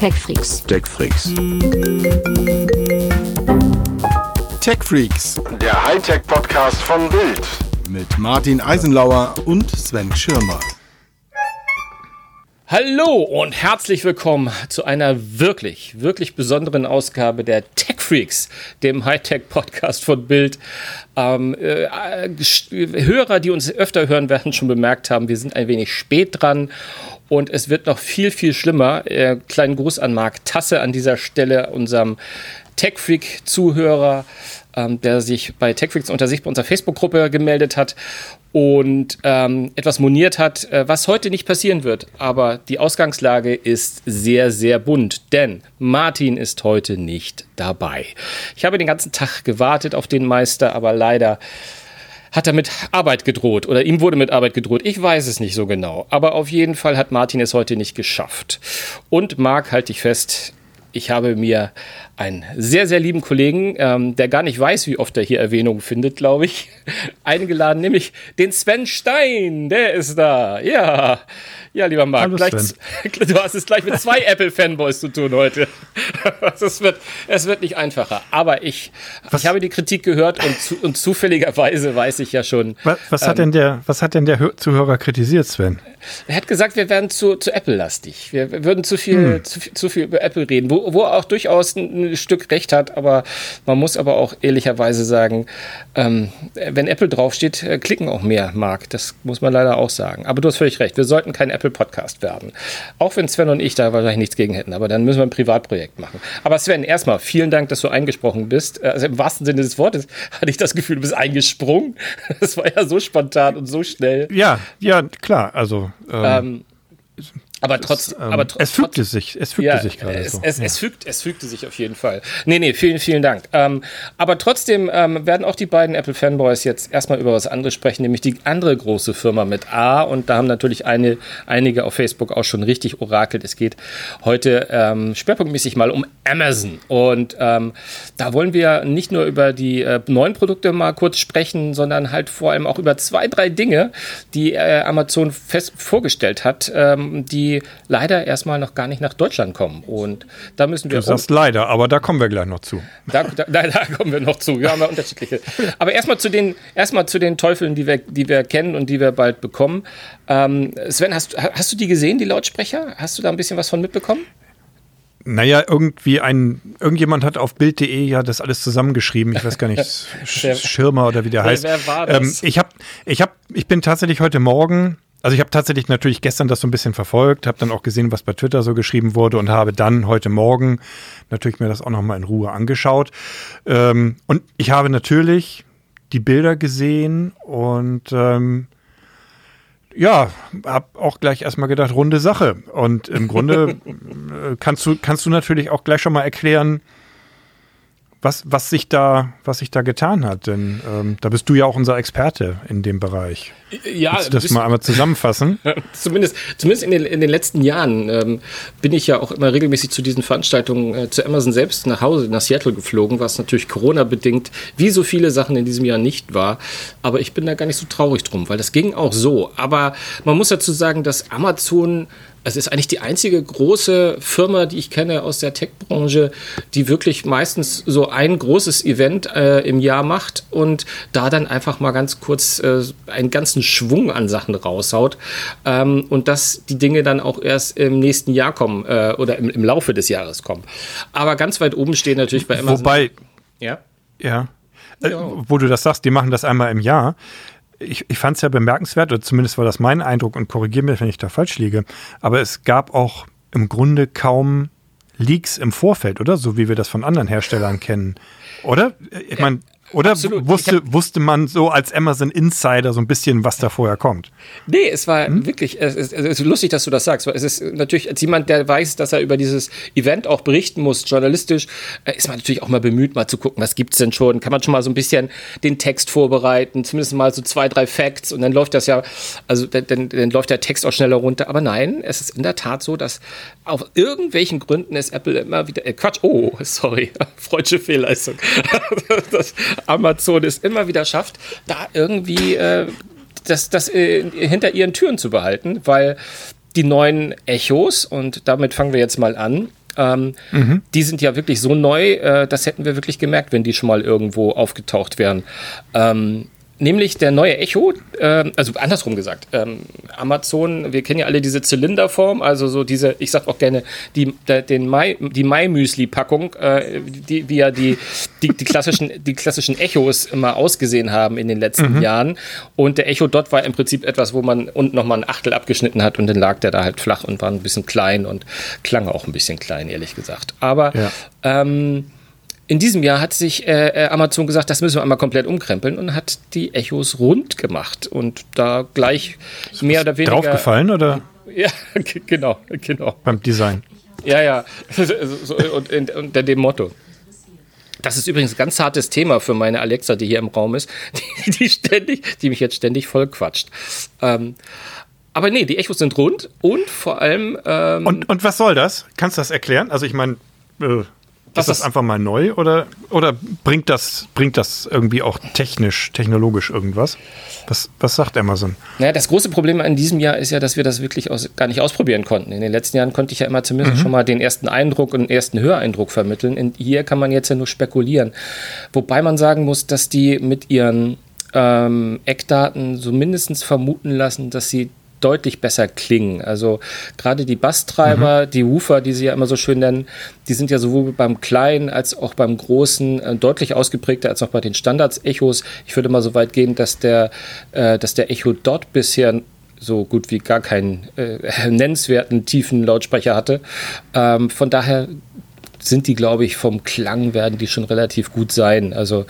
TechFreaks. TechFreaks. TechFreaks. Der Hightech-Podcast von Bild. Mit Martin Eisenlauer und Sven Schirmer. Hallo und herzlich willkommen zu einer wirklich, wirklich besonderen Ausgabe der Tech Freaks, dem Hightech-Podcast von Bild. Ähm, äh, Hörer, die uns öfter hören, werden schon bemerkt haben, wir sind ein wenig spät dran und es wird noch viel, viel schlimmer. Äh, kleinen Gruß an Marc Tasse an dieser Stelle, unserem Tech-Freak-Zuhörer, ähm, der sich bei TechFreaks unter sich bei unserer Facebook-Gruppe gemeldet hat und ähm, etwas moniert hat, äh, was heute nicht passieren wird. Aber die Ausgangslage ist sehr, sehr bunt, denn Martin ist heute nicht dabei. Ich habe den ganzen Tag gewartet auf den Meister, aber leider hat er mit Arbeit gedroht oder ihm wurde mit Arbeit gedroht. Ich weiß es nicht so genau. Aber auf jeden Fall hat Martin es heute nicht geschafft. Und Marc, halte ich fest, ich habe mir einen sehr, sehr lieben Kollegen, ähm, der gar nicht weiß, wie oft er hier Erwähnungen findet, glaube ich, eingeladen, nämlich den Sven Stein. Der ist da. Ja, ja, lieber Marc, gleich, du hast es gleich mit zwei Apple-Fanboys zu tun heute. es, wird, es wird nicht einfacher. Aber ich, ich habe die Kritik gehört und, zu, und zufälligerweise weiß ich ja schon. Was, was ähm, hat, denn der, was hat denn der Zuhörer kritisiert, Sven? Er hat gesagt, wir werden zu, zu Apple-lastig. Wir würden zu viel, hm. zu, zu, viel über Apple reden, wo, wo er auch durchaus ein, ein, Stück recht hat. Aber man muss aber auch ehrlicherweise sagen, ähm, wenn Apple draufsteht, äh, klicken auch mehr, Marc. Das muss man leider auch sagen. Aber du hast völlig recht. Wir sollten kein Apple-Podcast werden. Auch wenn Sven und ich da wahrscheinlich nichts gegen hätten. Aber dann müssen wir ein Privatprojekt machen. Aber Sven, erstmal vielen Dank, dass du eingesprochen bist. Also im wahrsten Sinne des Wortes hatte ich das Gefühl, du bist eingesprungen. Das war ja so spontan und so schnell. Ja, ja, klar. Also. Ähm, ähm aber trotz, ähm, aber tr es fügte sich, es fügte ja, sich gerade es, so. Es, ja. es, fügt, es fügte sich auf jeden Fall. Nee, nee, vielen, vielen Dank. Ähm, aber trotzdem ähm, werden auch die beiden Apple Fanboys jetzt erstmal über was anderes sprechen, nämlich die andere große Firma mit A. Und da haben natürlich eine, einige auf Facebook auch schon richtig orakelt. Es geht heute ähm, schwerpunktmäßig mal um Amazon. Und ähm, da wollen wir nicht nur über die äh, neuen Produkte mal kurz sprechen, sondern halt vor allem auch über zwei, drei Dinge, die äh, Amazon fest vorgestellt hat, ähm, die leider erstmal noch gar nicht nach Deutschland kommen. Und da müssen wir. Du sagst leider, aber da kommen wir gleich noch zu. Da, da, da kommen wir noch zu. Wir haben ja unterschiedliche. Aber erstmal zu den, erstmal zu den Teufeln, die wir, die wir kennen und die wir bald bekommen. Ähm, Sven, hast, hast du die gesehen, die Lautsprecher? Hast du da ein bisschen was von mitbekommen? Naja, irgendwie ein, irgendjemand hat auf Bild.de ja das alles zusammengeschrieben. Ich weiß gar nicht, Schirmer oder wie der heißt. Wer war das? Ähm, ich, hab, ich, hab, ich bin tatsächlich heute Morgen also ich habe tatsächlich natürlich gestern das so ein bisschen verfolgt, habe dann auch gesehen, was bei Twitter so geschrieben wurde und habe dann heute Morgen natürlich mir das auch nochmal in Ruhe angeschaut. Ähm, und ich habe natürlich die Bilder gesehen und ähm, ja, habe auch gleich erstmal gedacht, runde Sache. Und im Grunde äh, kannst du, kannst du natürlich auch gleich schon mal erklären, was, was, sich da, was sich da getan hat. Denn ähm, da bist du ja auch unser Experte in dem Bereich. Ja, Willst du das mal einmal zusammenfassen? zumindest, zumindest in den, in den letzten Jahren ähm, bin ich ja auch immer regelmäßig zu diesen Veranstaltungen äh, zu Amazon selbst nach Hause, nach Seattle geflogen, was natürlich Corona-bedingt wie so viele Sachen in diesem Jahr nicht war. Aber ich bin da gar nicht so traurig drum, weil das ging auch so. Aber man muss dazu sagen, dass Amazon es ist eigentlich die einzige große Firma, die ich kenne aus der Tech-Branche, die wirklich meistens so ein großes Event äh, im Jahr macht und da dann einfach mal ganz kurz äh, einen ganzen Schwung an Sachen raushaut ähm, und dass die Dinge dann auch erst im nächsten Jahr kommen äh, oder im, im, Laufe des Jahres kommen. Aber ganz weit oben steht natürlich bei Amazon. Wobei, ja, ja, äh, wo du das sagst, die machen das einmal im Jahr. Ich, ich fand es ja bemerkenswert, oder zumindest war das mein Eindruck, und korrigiere mich, wenn ich da falsch liege, aber es gab auch im Grunde kaum Leaks im Vorfeld, oder? So wie wir das von anderen Herstellern kennen. Oder? Ich meine, oder wusste, hab, wusste man so als Amazon Insider so ein bisschen, was da vorher kommt? Nee, es war hm? wirklich, es ist, es ist, lustig, dass du das sagst. Es ist natürlich, als jemand, der weiß, dass er über dieses Event auch berichten muss, journalistisch, äh, ist man natürlich auch mal bemüht, mal zu gucken, was gibt's denn schon? Kann man schon mal so ein bisschen den Text vorbereiten, zumindest mal so zwei, drei Facts und dann läuft das ja, also dann, dann, dann läuft der Text auch schneller runter. Aber nein, es ist in der Tat so, dass auf irgendwelchen Gründen ist Apple immer wieder, äh, Quatsch, oh, sorry, freudsche Fehlleistung. das, Amazon es immer wieder schafft, da irgendwie äh, das, das äh, hinter ihren Türen zu behalten, weil die neuen Echos, und damit fangen wir jetzt mal an, Ähm, mhm. Die sind ja wirklich so neu, äh, das hätten wir wirklich gemerkt, wenn die schon mal irgendwo aufgetaucht wären. Ähm, nämlich der neue Echo, äh, also andersrum gesagt, ähm, Amazon, wir kennen ja alle diese Zylinderform, also so diese, ich sag auch gerne, die, der, den Mai, die Mai-Müsli-Packung, äh, die, wie ja die, die, die, klassischen, die klassischen Echos immer ausgesehen haben in den letzten mhm. Jahren. Und der Echo dort war im Prinzip etwas, wo man unten nochmal ein Achtel abgeschnitten hat und dann lag der da halt flach und war ein bisschen klein und klang auch ein bisschen klein, ehrlich gesagt. Aber ja. ähm, in diesem Jahr hat sich äh, äh, Amazon gesagt, das müssen wir einmal komplett umkrempeln und hat die Echos rund gemacht und da gleich Ist mehr oder weniger. Draufgefallen oder? Ja, genau, genau. Beim Design. Ja, ja. und, und unter dem Motto. Das ist übrigens ein ganz hartes Thema für meine Alexa, die hier im Raum ist, die, die ständig, die mich jetzt ständig voll quatscht. Ähm, aber nee, die Echos sind rund und vor allem. Ähm, und, und was soll das? Kannst du das erklären? Also ich meine, äh, ist das einfach mal neu oder, oder bringt, das, bringt das irgendwie auch technisch, technologisch irgendwas? Was, was sagt Amazon? Naja, das große Problem in diesem Jahr ist ja, dass wir das wirklich aus, gar nicht ausprobieren konnten. In den letzten Jahren konnte ich ja immer zumindest mhm. schon mal den ersten Eindruck und den ersten Höreindruck vermitteln. Und hier kann man jetzt ja nur spekulieren. Wobei man sagen muss, dass die mit ihren ähm, Eckdaten so mindestens vermuten lassen, dass sie deutlich besser klingen. Also gerade die Basstreiber, mhm. die Woofer, die sie ja immer so schön nennen, die sind ja sowohl beim kleinen als auch beim großen äh, deutlich ausgeprägter als auch bei den Standards-Echos. Ich würde mal so weit gehen, dass der, äh, dass der Echo dort bisher so gut wie gar keinen äh, nennenswerten tiefen Lautsprecher hatte. Ähm, von daher sind die, glaube ich, vom Klang werden die schon relativ gut sein. Also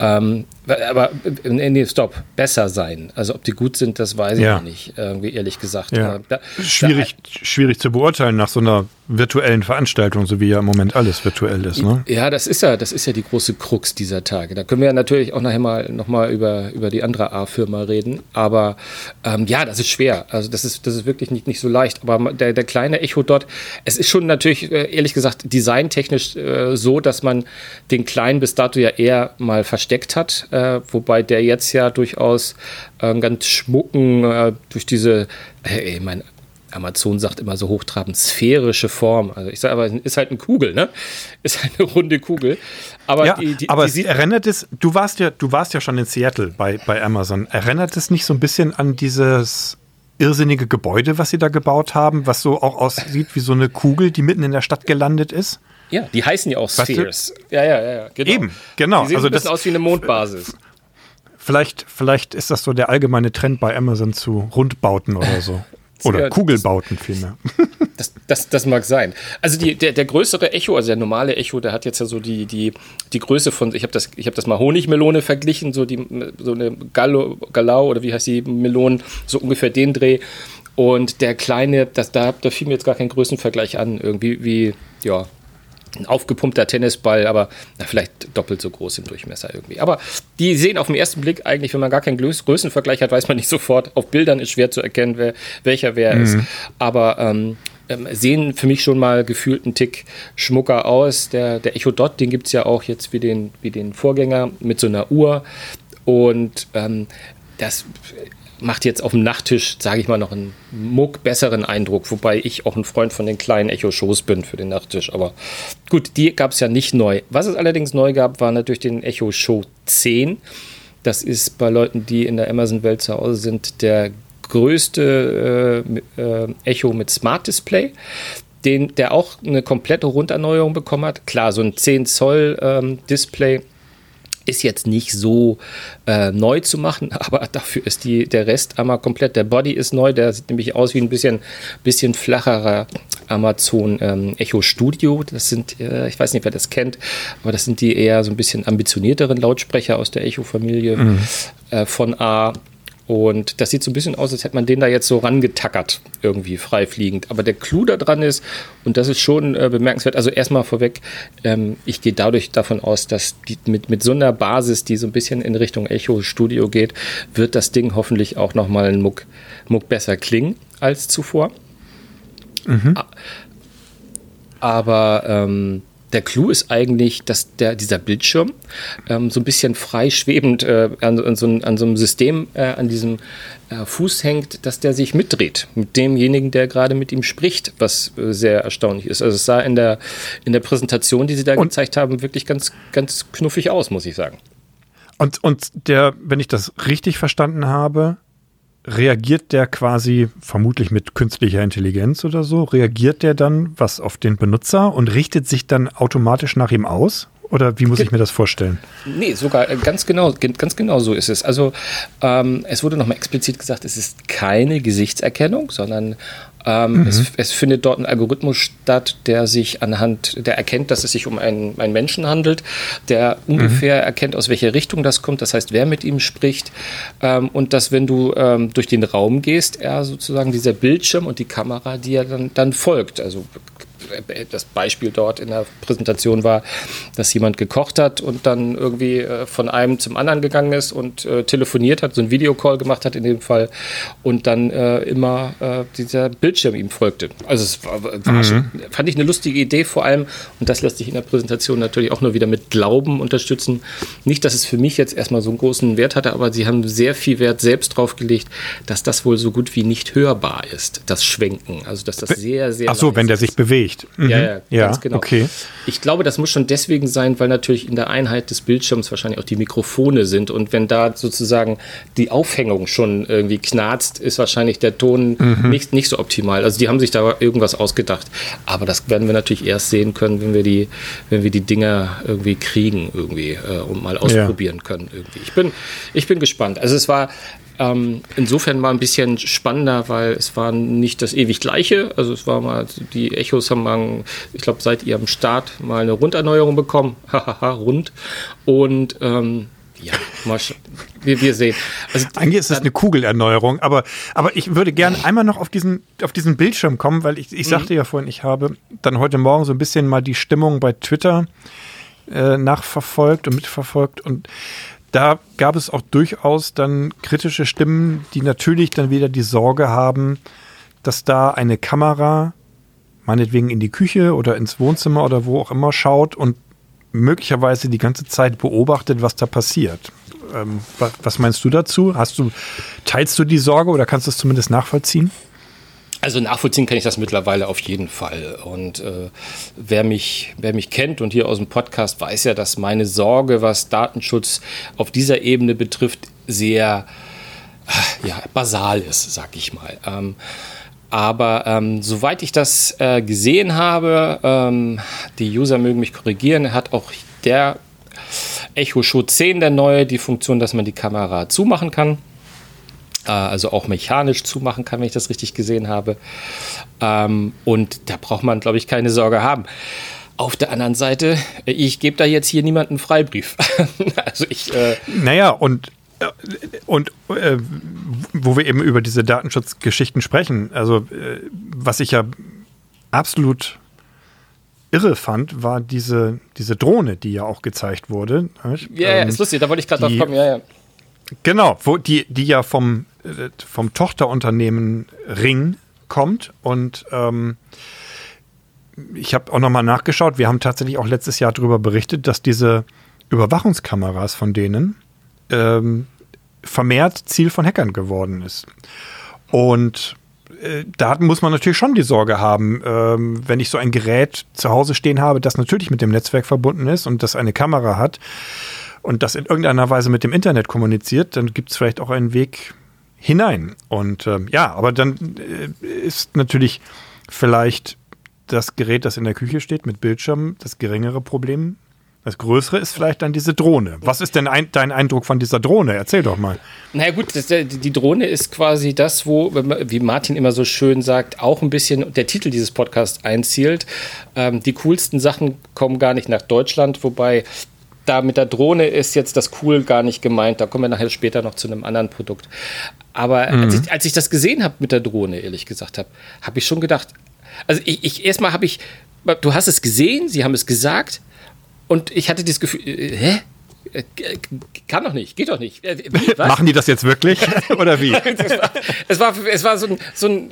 ähm, aber nee, stopp, besser sein. Also ob die gut sind, das weiß ich ja. nicht, irgendwie ehrlich gesagt. Ja. Da, schwierig, da, schwierig zu beurteilen nach so einer virtuellen Veranstaltung, so wie ja im Moment alles virtuell ist. Ne? Ja, das ist ja, das ist ja die große Krux dieser Tage. Da können wir ja natürlich auch nachher mal nochmal über, über die andere A-Firma reden. Aber ähm, ja, das ist schwer. Also das ist, das ist wirklich nicht, nicht so leicht. Aber der, der kleine Echo dort, es ist schon natürlich, äh, ehrlich gesagt, designtechnisch äh, so, dass man den kleinen bis dato ja eher mal versteckt hat äh, wobei der jetzt ja durchaus äh, ganz schmucken äh, durch diese, äh, ich meine, Amazon sagt immer so hochtrabend sphärische Form. Also ich sage aber, ist halt eine Kugel, ne? Ist halt eine runde Kugel. Aber, ja, die, die, aber die erinnert es, du warst ja, du warst ja schon in Seattle bei, bei Amazon. Erinnert es nicht so ein bisschen an dieses irrsinnige Gebäude, was sie da gebaut haben, was so auch aussieht wie so eine Kugel, die mitten in der Stadt gelandet ist? Ja, die heißen ja auch Spheres. Ja, ja, ja, genau. Eben, genau. Die sehen also ein bisschen das, aus wie eine Mondbasis. Vielleicht, vielleicht ist das so der allgemeine Trend bei Amazon zu Rundbauten oder so. Oder ja, Kugelbauten vielmehr. Das, das, das mag sein. Also die, der, der größere Echo, also der normale Echo, der hat jetzt ja so die, die, die Größe von, ich habe das, hab das mal Honigmelone verglichen, so, die, so eine Gallo, Galau oder wie heißt die Melonen, so ungefähr den Dreh. Und der kleine, das, da, da fiel mir jetzt gar kein Größenvergleich an, irgendwie wie, ja, ein aufgepumpter Tennisball, aber na, vielleicht doppelt so groß im Durchmesser irgendwie. Aber die sehen auf den ersten Blick eigentlich, wenn man gar keinen Größenvergleich hat, weiß man nicht sofort. Auf Bildern ist schwer zu erkennen, wer, welcher wer mhm. ist. Aber ähm, ähm, sehen für mich schon mal gefühlt einen Tick schmucker aus. Der, der Echo Dot, den gibt es ja auch jetzt wie den, wie den Vorgänger mit so einer Uhr. Und ähm, das macht jetzt auf dem Nachttisch, sage ich mal, noch einen muck besseren Eindruck, wobei ich auch ein Freund von den kleinen Echo-Shows bin für den Nachttisch. Aber gut, die gab es ja nicht neu. Was es allerdings neu gab, war natürlich den Echo Show 10. Das ist bei Leuten, die in der Amazon-Welt zu Hause sind, der größte äh, äh, Echo mit Smart Display. Den, der auch eine komplette Runderneuerung bekommen hat. Klar, so ein 10 Zoll ähm, Display ist jetzt nicht so äh, neu zu machen, aber dafür ist die, der Rest einmal komplett. Der Body ist neu, der sieht nämlich aus wie ein bisschen, bisschen flacherer Amazon ähm, Echo Studio. Das sind, äh, ich weiß nicht, wer das kennt, aber das sind die eher so ein bisschen ambitionierteren Lautsprecher aus der Echo-Familie mhm. äh, von A. Und das sieht so ein bisschen aus, als hätte man den da jetzt so rangetackert, irgendwie freifliegend. Aber der Clou da dran ist, und das ist schon äh, bemerkenswert, also erstmal vorweg, ähm, ich gehe dadurch davon aus, dass die, mit, mit so einer Basis, die so ein bisschen in Richtung Echo Studio geht, wird das Ding hoffentlich auch nochmal ein Muck, Muck besser klingen als zuvor. Mhm. Aber ähm, der Clou ist eigentlich, dass der, dieser Bildschirm ähm, so ein bisschen frei schwebend äh, an, an, so, an, so, einem System äh, an diesem äh, Fuß hängt, dass der sich mitdreht mit demjenigen, der gerade mit ihm spricht, was äh, sehr erstaunlich ist. Also es sah in der, in der Präsentation, die sie da und gezeigt haben, wirklich ganz, ganz knuffig aus, muss ich sagen. Und, und der, wenn ich das richtig verstanden habe, reagiert der quasi vermutlich mit künstlicher Intelligenz oder so, reagiert der dann was auf den Benutzer und richtet sich dann automatisch nach ihm aus? Oder wie muss ich mir das vorstellen? Nee, sogar äh, ganz genau, ganz genau so ist es. Also ähm, es wurde nochmal explizit gesagt, es ist keine Gesichtserkennung, sondern ähm, mhm. es, es, findet dort ein Algorithmus statt, der sich anhand, der erkennt, dass es sich um einen, einen Menschen handelt, der ungefähr mhm. erkennt, aus welcher Richtung das kommt, das heißt, wer mit ihm spricht ähm, und dass, wenn du ähm, durch den Raum gehst, er sozusagen dieser Bildschirm und die Kamera dir dann, dann folgt. Also das Beispiel dort in der Präsentation war, dass jemand gekocht hat und dann irgendwie äh, von einem zum anderen gegangen ist und äh, telefoniert hat, so ein Videocall gemacht hat in dem Fall und dann äh, immer dieser Bildschirm ihm folgte. Also es war, war mhm. schon, fand ich eine lustige Idee vor allem und das lässt sich in der Präsentation natürlich auch nur wieder mit Glauben unterstützen. Nicht, dass es für mich jetzt erstmal so einen großen Wert hatte, aber sie haben sehr viel Wert selbst drauf gelegt, dass das wohl so gut wie nicht hörbar ist, das Schwenken. Also dass das sehr, sehr. Ach so, wenn der sich bewegt. Mhm. Ja, ja, ja, ganz genau. Okay. Ich glaube, das muss schon deswegen sein, weil natürlich in der Einheit des Bildschirms wahrscheinlich auch die Mikrofone sind. Und wenn da sozusagen die Aufhängung schon irgendwie knarzt, ist wahrscheinlich der Ton mhm. nicht, nicht so optimal. Also die haben sich da irgendwas ausgedacht. Aber das werden wir natürlich erst sehen können, wenn wir die, wenn wir die Dinger irgendwie kriegen irgendwie äh, und mal ausprobieren ja. können irgendwie. Ich bin, ich bin gespannt. Also es war ähm, insofern war ein bisschen spannender, weil es war nicht das ewig gleiche. Also es war mal, die Echos haben mal, ich glaube, seit ihrem Start mal eine Runderneuerung bekommen. Hahaha, rund. Und ähm, ja, mal wir, wir sehen. Also, Eigentlich ist es eine Kugelerneuerung, aber, aber ich würde gerne einmal noch auf diesen, auf diesen Bildschirm kommen, weil ich, ich sagte mhm. ja vorhin, ich habe dann heute Morgen so ein bisschen mal die Stimmung bei Twitter äh, nachverfolgt und mitverfolgt und da gab es auch durchaus dann kritische Stimmen, die natürlich dann wieder die Sorge haben, dass da eine Kamera meinetwegen in die Küche oder ins Wohnzimmer oder wo auch immer schaut und möglicherweise die ganze Zeit beobachtet, was da passiert. Ähm, was meinst du dazu? Hast du, teilst du die Sorge oder kannst du es zumindest nachvollziehen? Also nachvollziehen kann ich das mittlerweile auf jeden Fall. Und äh, wer, mich, wer mich kennt und hier aus dem Podcast weiß ja, dass meine Sorge, was Datenschutz auf dieser Ebene betrifft, sehr äh, ja, basal ist, sag ich mal. Ähm, aber ähm, soweit ich das äh, gesehen habe, ähm, die User mögen mich korrigieren, hat auch der Echo Show 10, der neue, die Funktion, dass man die Kamera zumachen kann. Äh, also auch mechanisch zumachen kann, wenn ich das richtig gesehen habe. Ähm, und da braucht man, glaube ich, keine Sorge haben. Auf der anderen Seite, ich gebe da jetzt hier niemanden Freibrief. also ich. Äh naja, und äh, und äh, wo wir eben über diese Datenschutzgeschichten sprechen, also äh, was ich ja absolut irre fand, war diese, diese Drohne, die ja auch gezeigt wurde. Ja, ja, ist lustig, da wollte ich gerade drauf kommen, ja, ja. Genau, wo die, die ja vom, äh, vom Tochterunternehmen Ring kommt und ähm, ich habe auch nochmal nachgeschaut. Wir haben tatsächlich auch letztes Jahr darüber berichtet, dass diese Überwachungskameras von denen ähm, vermehrt Ziel von Hackern geworden ist. Und äh, da muss man natürlich schon die Sorge haben, ähm, wenn ich so ein Gerät zu Hause stehen habe, das natürlich mit dem Netzwerk verbunden ist und das eine Kamera hat und das in irgendeiner Weise mit dem Internet kommuniziert, dann gibt es vielleicht auch einen Weg hinein. Und ähm, ja, aber dann äh, ist natürlich vielleicht das Gerät, das in der Küche steht mit Bildschirm, das geringere Problem. Das größere ist vielleicht dann diese Drohne. Was ist denn ein, dein Eindruck von dieser Drohne? Erzähl doch mal. Naja gut, das, die Drohne ist quasi das, wo, wie Martin immer so schön sagt, auch ein bisschen der Titel dieses Podcasts einzielt. Ähm, die coolsten Sachen kommen gar nicht nach Deutschland, wobei da mit der Drohne ist jetzt das cool gar nicht gemeint. Da kommen wir nachher später noch zu einem anderen Produkt. Aber mhm. als, ich, als, ich, das gesehen habe mit der Drohne, ehrlich gesagt habe, habe ich schon gedacht, also ich, ich erstmal habe ich, du hast es gesehen, sie haben es gesagt und ich hatte das Gefühl, äh, hä? Kann doch nicht, geht doch nicht. Äh, wie, Machen die das jetzt wirklich? Oder wie? es, war, es war so ein, so ein,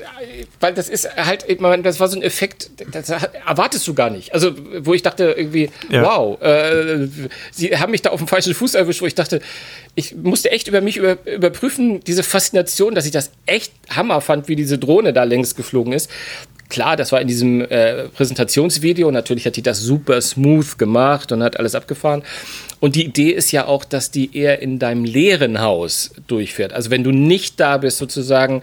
weil das ist halt, das war so ein Effekt, das erwartest du gar nicht. Also, wo ich dachte irgendwie, ja. wow, äh, sie haben mich da auf dem falschen Fuß erwischt, wo ich dachte, ich musste echt über mich über, überprüfen, diese Faszination, dass ich das echt Hammer fand, wie diese Drohne da längs geflogen ist klar, das war in diesem äh, Präsentationsvideo. Natürlich hat die das super smooth gemacht und hat alles abgefahren. Und die Idee ist ja auch, dass die eher in deinem leeren Haus durchfährt. Also wenn du nicht da bist, sozusagen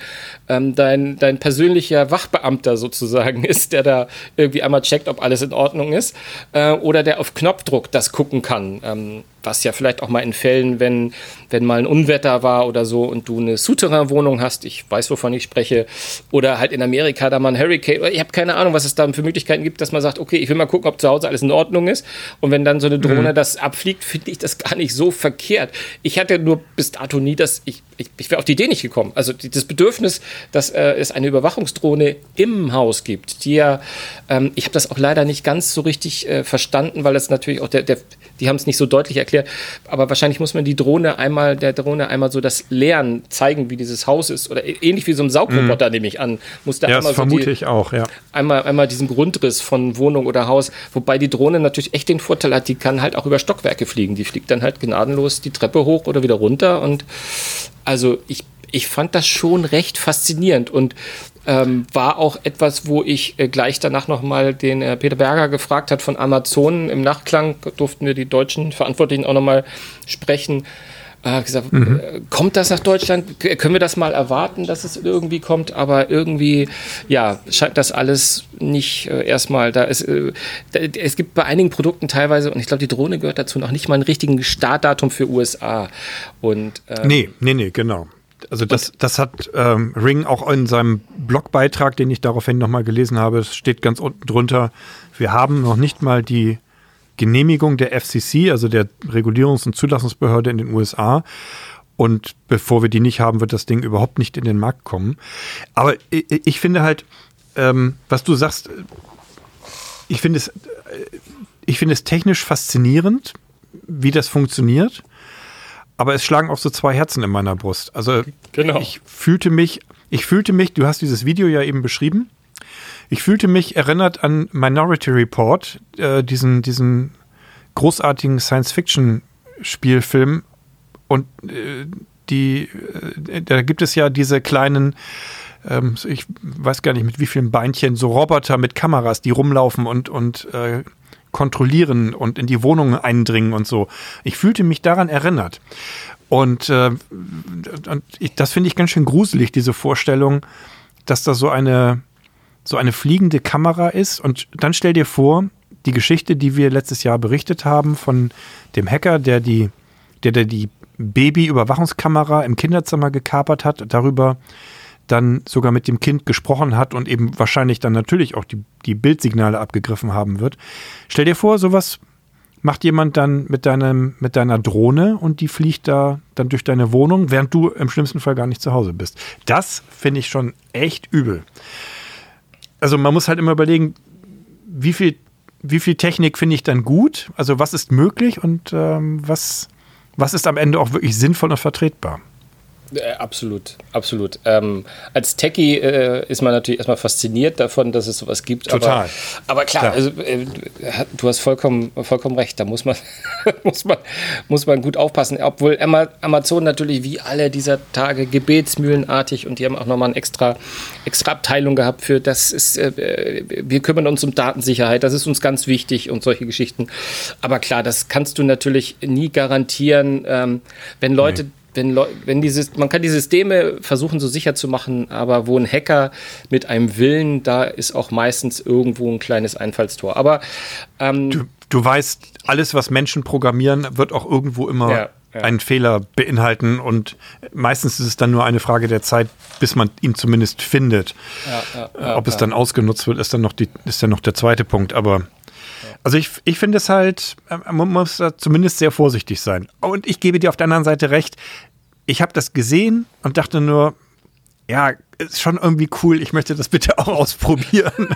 ähm, dein, dein persönlicher Wachbeamter sozusagen ist, der da irgendwie einmal checkt, ob alles in Ordnung ist, äh, oder der auf Knopfdruck das gucken kann. Ähm, was ja vielleicht auch mal in Fällen, wenn, wenn mal ein Unwetter war oder so und du eine Souterrain-Wohnung hast, ich weiß, wovon ich spreche, oder halt in Amerika da mal ein Hurricane, ich habe keine Ahnung, was es da für Möglichkeiten gibt, dass man sagt, okay, ich will mal gucken, ob zu Hause alles in Ordnung ist. Und wenn dann so eine Drohne mhm. das abfliegt, finde ich das gar nicht so verkehrt. Ich hatte nur bis dato nie das, ich, ich, ich wäre auf die Idee nicht gekommen. Also das Bedürfnis, dass äh, es eine Überwachungsdrohne im Haus gibt, die ja, ähm, ich habe das auch leider nicht ganz so richtig äh, verstanden, weil das natürlich auch der, der die haben es nicht so deutlich erklärt, aber wahrscheinlich muss man die Drohne einmal, der Drohne einmal so das Lernen zeigen, wie dieses Haus ist. Oder ähnlich wie so ein Saugroboter, mm. nehme ich an. Muss da ja, einmal das so vermute die, ich auch, ja. Einmal, einmal diesen Grundriss von Wohnung oder Haus, wobei die Drohne natürlich echt den Vorteil hat, die kann halt auch über Stockwerke fliegen. Die fliegt dann halt gnadenlos die Treppe hoch oder wieder runter. Und also ich ich fand das schon recht faszinierend und ähm, war auch etwas, wo ich äh, gleich danach nochmal den äh, Peter Berger gefragt hat von Amazon. Im Nachklang durften wir die deutschen Verantwortlichen auch nochmal sprechen. Äh, gesagt, mhm. Äh, kommt das nach Deutschland? Können wir das mal erwarten, dass es irgendwie kommt? Aber irgendwie, ja, scheint das alles nicht äh, erstmal. Da ist, äh, da, es gibt bei einigen Produkten teilweise, und ich glaube, die Drohne gehört dazu, noch nicht mal einen richtigen Startdatum für USA. Und, ähm, nee, nee, nee, genau. Also das, das hat ähm, Ring auch in seinem Blogbeitrag, den ich daraufhin nochmal gelesen habe, steht ganz unten drunter, wir haben noch nicht mal die Genehmigung der FCC, also der Regulierungs- und Zulassungsbehörde in den USA. Und bevor wir die nicht haben, wird das Ding überhaupt nicht in den Markt kommen. Aber ich, ich finde halt, ähm, was du sagst, ich finde es, ich finde es technisch faszinierend, wie das funktioniert. Aber es schlagen auch so zwei Herzen in meiner Brust. Also genau. ich fühlte mich, ich fühlte mich, du hast dieses Video ja eben beschrieben. Ich fühlte mich erinnert an Minority Report, äh, diesen, diesen großartigen Science-Fiction-Spielfilm. Und äh, die, äh, da gibt es ja diese kleinen, ähm, ich weiß gar nicht mit wie vielen Beinchen, so Roboter mit Kameras, die rumlaufen und, und äh, kontrollieren und in die Wohnungen eindringen und so. Ich fühlte mich daran erinnert. Und, äh, und ich, das finde ich ganz schön gruselig, diese Vorstellung, dass da so eine, so eine fliegende Kamera ist. Und dann stell dir vor, die Geschichte, die wir letztes Jahr berichtet haben von dem Hacker, der die, der, der die Baby-Überwachungskamera im Kinderzimmer gekapert hat, darüber dann sogar mit dem Kind gesprochen hat und eben wahrscheinlich dann natürlich auch die, die Bildsignale abgegriffen haben wird. Stell dir vor, sowas macht jemand dann mit, deinem, mit deiner Drohne und die fliegt da dann durch deine Wohnung, während du im schlimmsten Fall gar nicht zu Hause bist. Das finde ich schon echt übel. Also man muss halt immer überlegen, wie viel, wie viel Technik finde ich dann gut? Also was ist möglich und ähm, was, was ist am Ende auch wirklich sinnvoll und vertretbar? Äh, absolut, absolut. Ähm, als Techie äh, ist man natürlich erstmal fasziniert davon, dass es sowas gibt. Total. Aber, aber klar, klar. Also, äh, du hast vollkommen, vollkommen recht. Da muss man, muss, man, muss man gut aufpassen. Obwohl Amazon natürlich wie alle dieser Tage gebetsmühlenartig und die haben auch nochmal eine extra, extra Abteilung gehabt für das ist, äh, wir kümmern uns um Datensicherheit, das ist uns ganz wichtig und solche Geschichten. Aber klar, das kannst du natürlich nie garantieren, ähm, wenn Leute. Nee wenn, wenn dieses, man kann die Systeme versuchen so sicher zu machen, aber wo ein Hacker mit einem Willen, da ist auch meistens irgendwo ein kleines Einfallstor. Aber ähm, du, du weißt, alles, was Menschen programmieren, wird auch irgendwo immer ja, ja. einen Fehler beinhalten und meistens ist es dann nur eine Frage der Zeit, bis man ihn zumindest findet. Ja, Ob es dann ausgenutzt wird, ist dann noch die, ist dann noch der zweite Punkt. Aber also ich, ich finde es halt, äh, man muss da zumindest sehr vorsichtig sein. Und ich gebe dir auf der anderen Seite recht, ich habe das gesehen und dachte nur, ja, ist schon irgendwie cool, ich möchte das bitte auch ausprobieren.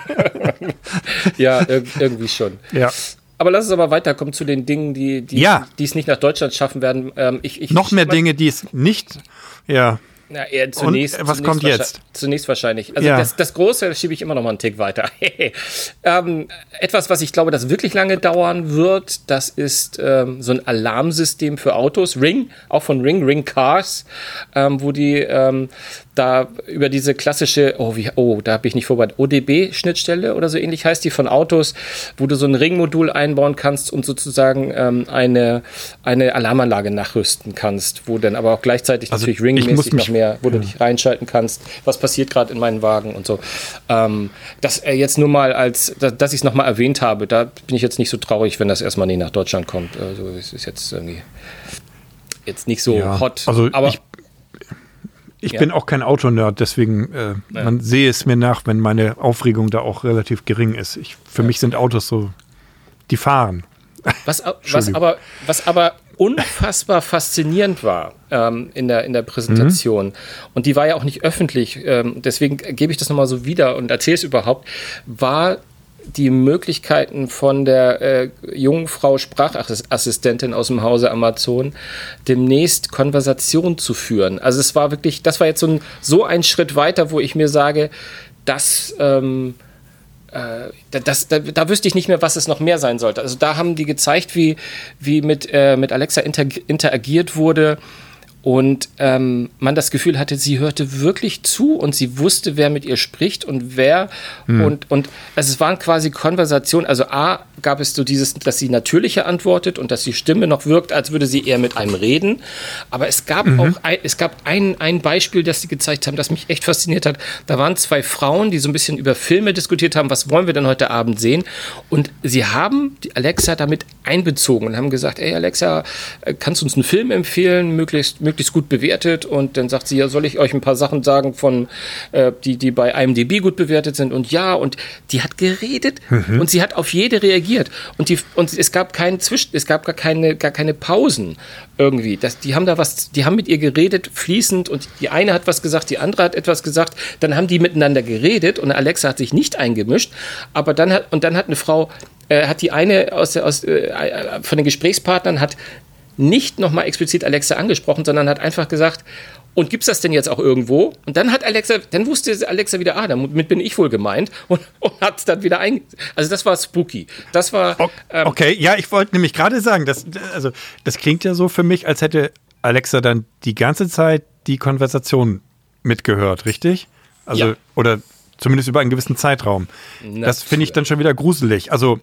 ja, irgendwie schon. Ja. aber lass uns aber weiterkommen zu den Dingen, die, die, Ja. die es nicht nach Deutschland schaffen werden. Ähm, ich, ich, Noch mehr Dinge, die es nicht. Ja. Na, eher zunächst, Und, äh, was zunächst kommt jetzt? Zunächst wahrscheinlich. Also Ja. das, das Große schiebe ich immer noch mal einen Tick weiter. ähm, etwas, was ich glaube, das wirklich lange dauern wird, das ist ähm, so ein Alarmsystem für Autos. Ring, auch von Ring, Ring Cars, ähm, wo die ähm, da über diese klassische, oh, wie, oh da bin ich nicht vorbereitet, ODB-Schnittstelle oder so ähnlich heißt die von Autos, wo du so ein Ringmodul einbauen kannst und sozusagen ähm, eine, eine Alarmanlage nachrüsten kannst, wo dann aber auch gleichzeitig Also natürlich ringmäßig noch mehr, wo du dich reinschalten kannst, was passiert gerade in meinen Wagen und so. Ähm, das äh, jetzt nur mal als, da, dass ich es nochmal erwähnt habe, da bin ich jetzt nicht so traurig, wenn das erstmal nie nach Deutschland kommt. Also es ist jetzt irgendwie jetzt nicht so Ja, hot. also aber ich- Ich Ja. bin auch kein Autonerd, deswegen äh, man sehe es mir nach, wenn meine Aufregung da auch relativ gering ist. Ich, für mich sind Autos so, die fahren. Was, was, aber, was aber unfassbar faszinierend war ähm, in, der, in der Präsentation, Mhm. und die war ja auch nicht öffentlich, ähm, deswegen gebe ich das nochmal so wieder und erzähle es überhaupt, war die Möglichkeiten von der äh, jungen Frau Sprachassistentin aus dem Hause Amazon demnächst Konversation zu führen. Also es war wirklich, das war jetzt so ein, so ein Schritt weiter, wo ich mir sage, das ähm, da, das, da, da wüsste ich nicht mehr, was es noch mehr sein sollte. Also da haben die gezeigt, wie, wie mit, äh, mit Alexa inter, interagiert wurde und ähm, man das Gefühl hatte, sie hörte wirklich zu und sie wusste, wer mit ihr spricht und wer und, und also es waren quasi Konversationen. Also A gab es so dieses, dass sie natürlicher antwortet und dass die Stimme noch wirkt, als würde sie eher mit einem reden. Aber es gab auch ein, es gab ein, ein Beispiel, das sie gezeigt haben, das mich echt fasziniert hat. Da waren zwei Frauen, die so ein bisschen über Filme diskutiert haben, was wollen wir denn heute Abend sehen? Und sie haben die Alexa damit einbezogen und haben gesagt, ey Alexa, äh, kannst du uns einen Film empfehlen, möglichst, möglichst gut bewertet? Und dann sagt sie, ja, soll ich euch ein paar Sachen sagen von, äh, die, die bei IMDb gut bewertet sind? Und ja, und die hat geredet und sie hat auf jede reagiert. Und, die, und es gab keinen Zwischen, es gab gar keine, gar keine Pausen irgendwie. Das, die haben da was, die haben mit ihr geredet, fließend, und die eine hat was gesagt, die andere hat etwas gesagt, dann haben die miteinander geredet und Alexa hat sich nicht eingemischt, aber dann hat, und dann hat eine Frau, äh, hat die eine aus, der, aus äh, äh, von den Gesprächspartnern hat nicht nochmal explizit Alexa angesprochen, sondern hat einfach gesagt, und gibt's das denn jetzt auch irgendwo? Und dann hat Alexa, dann wusste Alexa wieder, ah, damit bin ich wohl gemeint und, und hat dann wieder ein. Also das war spooky. Das war. Ähm, Okay, ja, ich wollte nämlich gerade sagen, das, also, das klingt ja so für mich, als hätte Alexa dann die ganze Zeit die Konversation mitgehört, richtig? Also, Ja. oder zumindest über einen gewissen Zeitraum. das finde ich dann schon wieder gruselig. Also,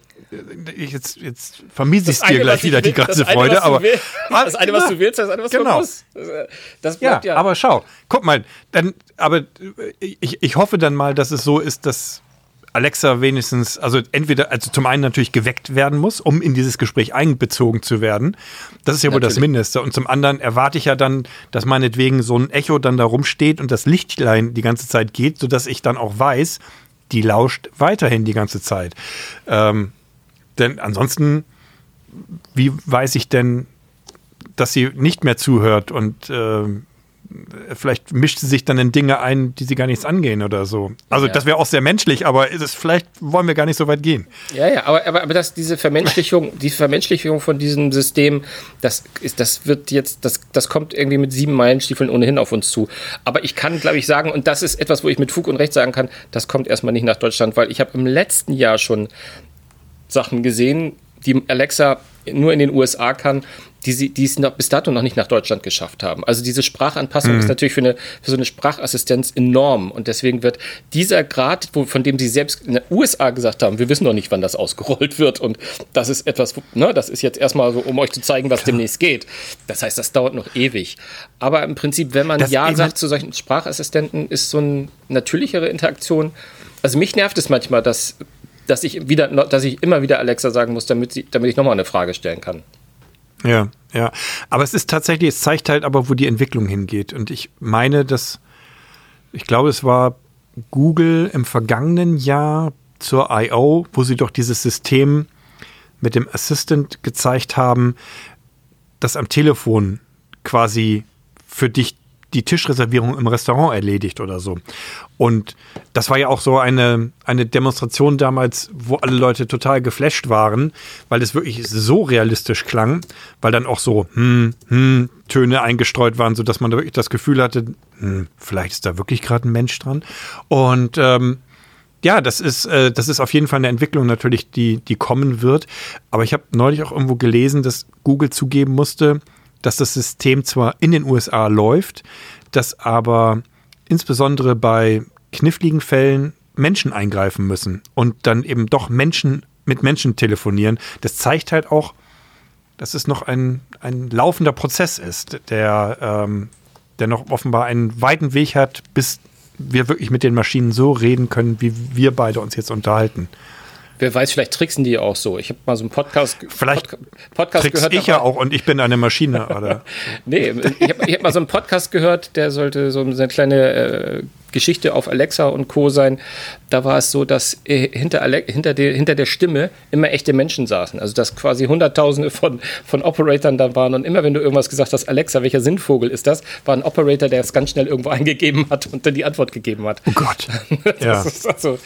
jetzt, jetzt vermiese ich das dir eine, gleich wieder die will- das ganze eine, Freude, aber. will- Das eine, was du willst, das andere, was Genau. du musst. Das, äh, Das Ja, bleibt ja. aber schau, guck mal, dann, aber äh, ich, ich hoffe dann mal, dass es so ist, dass Alexa wenigstens, also entweder, also zum einen natürlich geweckt werden muss, um in dieses Gespräch einbezogen zu werden. Das ist ja wohl das Natürlich. Mindeste. Und zum anderen erwarte ich ja dann, dass meinetwegen so ein Echo dann da rumsteht und das Lichtlein die ganze Zeit geht, sodass ich dann auch weiß, die lauscht weiterhin die ganze Zeit. Ähm, denn ansonsten, wie weiß ich denn, dass sie nicht mehr zuhört und ähm, vielleicht mischt sie sich dann in Dinge ein, die sie gar nichts angehen oder so. Also Ja. das wäre auch sehr menschlich, aber ist es, vielleicht wollen wir gar nicht so weit gehen. Ja, ja, aber, aber, aber das, diese Vermenschlichung, die Vermenschlichung von diesem System, das ist, das wird jetzt, das, das kommt irgendwie mit sieben Meilenstiefeln ohnehin auf uns zu. Aber ich kann, glaube ich, sagen, und das ist etwas, wo ich mit Fug und Recht sagen kann, das kommt erstmal nicht nach Deutschland, weil ich habe im letzten Jahr schon Sachen gesehen, die Alexa nur in den USA kann, die sie, die es noch, bis dato noch nicht nach Deutschland geschafft haben. Also diese Sprachanpassung ist natürlich für, eine, für so eine Sprachassistenz enorm und deswegen wird dieser Grad, wo, von dem sie selbst in den USA gesagt haben, wir wissen noch nicht, wann das ausgerollt wird und das ist etwas, ne, das ist jetzt erstmal so, um euch zu zeigen, was demnächst geht. Das heißt, das dauert noch ewig. Aber im Prinzip, wenn man Das- Ja sagt zu solchen Sprachassistenten, ist so eine natürlichere Interaktion. Also mich nervt es manchmal, dass dass ich wieder, dass ich immer wieder Alexa sagen muss, damit, sie, damit ich nochmal eine Frage stellen kann. Ja, ja. Aber es ist tatsächlich, es zeigt halt aber, wo die Entwicklung hingeht. Und ich meine, dass, ich glaube, es war Google im vergangenen Jahr zur I.O., wo sie doch dieses System mit dem Assistant gezeigt haben, das am Telefon quasi für dich die Tischreservierung im Restaurant erledigt oder so. Und das war ja auch so eine, eine Demonstration damals, wo alle Leute total geflasht waren, weil es wirklich so realistisch klang, weil dann auch so hm, hm, Töne eingestreut waren, sodass man da wirklich das Gefühl hatte, hm, vielleicht ist da wirklich gerade ein Mensch dran. Und ähm, ja, das ist, äh, das ist auf jeden Fall eine Entwicklung natürlich, die, die kommen wird. Aber ich habe neulich auch irgendwo gelesen, dass Google zugeben musste, dass das System zwar in den USA läuft, dass aber insbesondere bei kniffligen Fällen Menschen eingreifen müssen und dann eben doch Menschen mit Menschen telefonieren. Das zeigt halt auch, dass es noch ein, ein laufender Prozess ist, der, ähm, der noch offenbar einen weiten Weg hat, bis wir wirklich mit den Maschinen so reden können, wie wir beide uns jetzt unterhalten. Wer weiß, vielleicht tricksen die auch so. Ich habe mal so einen Podcast, vielleicht Pod Podcast Tricks gehört. Ich ja auch und ich bin eine Maschine. Oder? nee, ich habe hab mal so einen Podcast gehört, der sollte so eine kleine äh, Geschichte auf Alexa und Co. sein, da war es so, dass äh, hinter, Ale hinter, der, hinter der Stimme immer echte Menschen saßen. Also dass quasi Hunderttausende von, von Operatoren da waren. Und immer wenn du irgendwas gesagt hast, Alexa, welcher Sinnvogel ist das, war ein Operator, der es ganz schnell irgendwo eingegeben hat und dann die Antwort gegeben hat. Oh Gott. ja. also,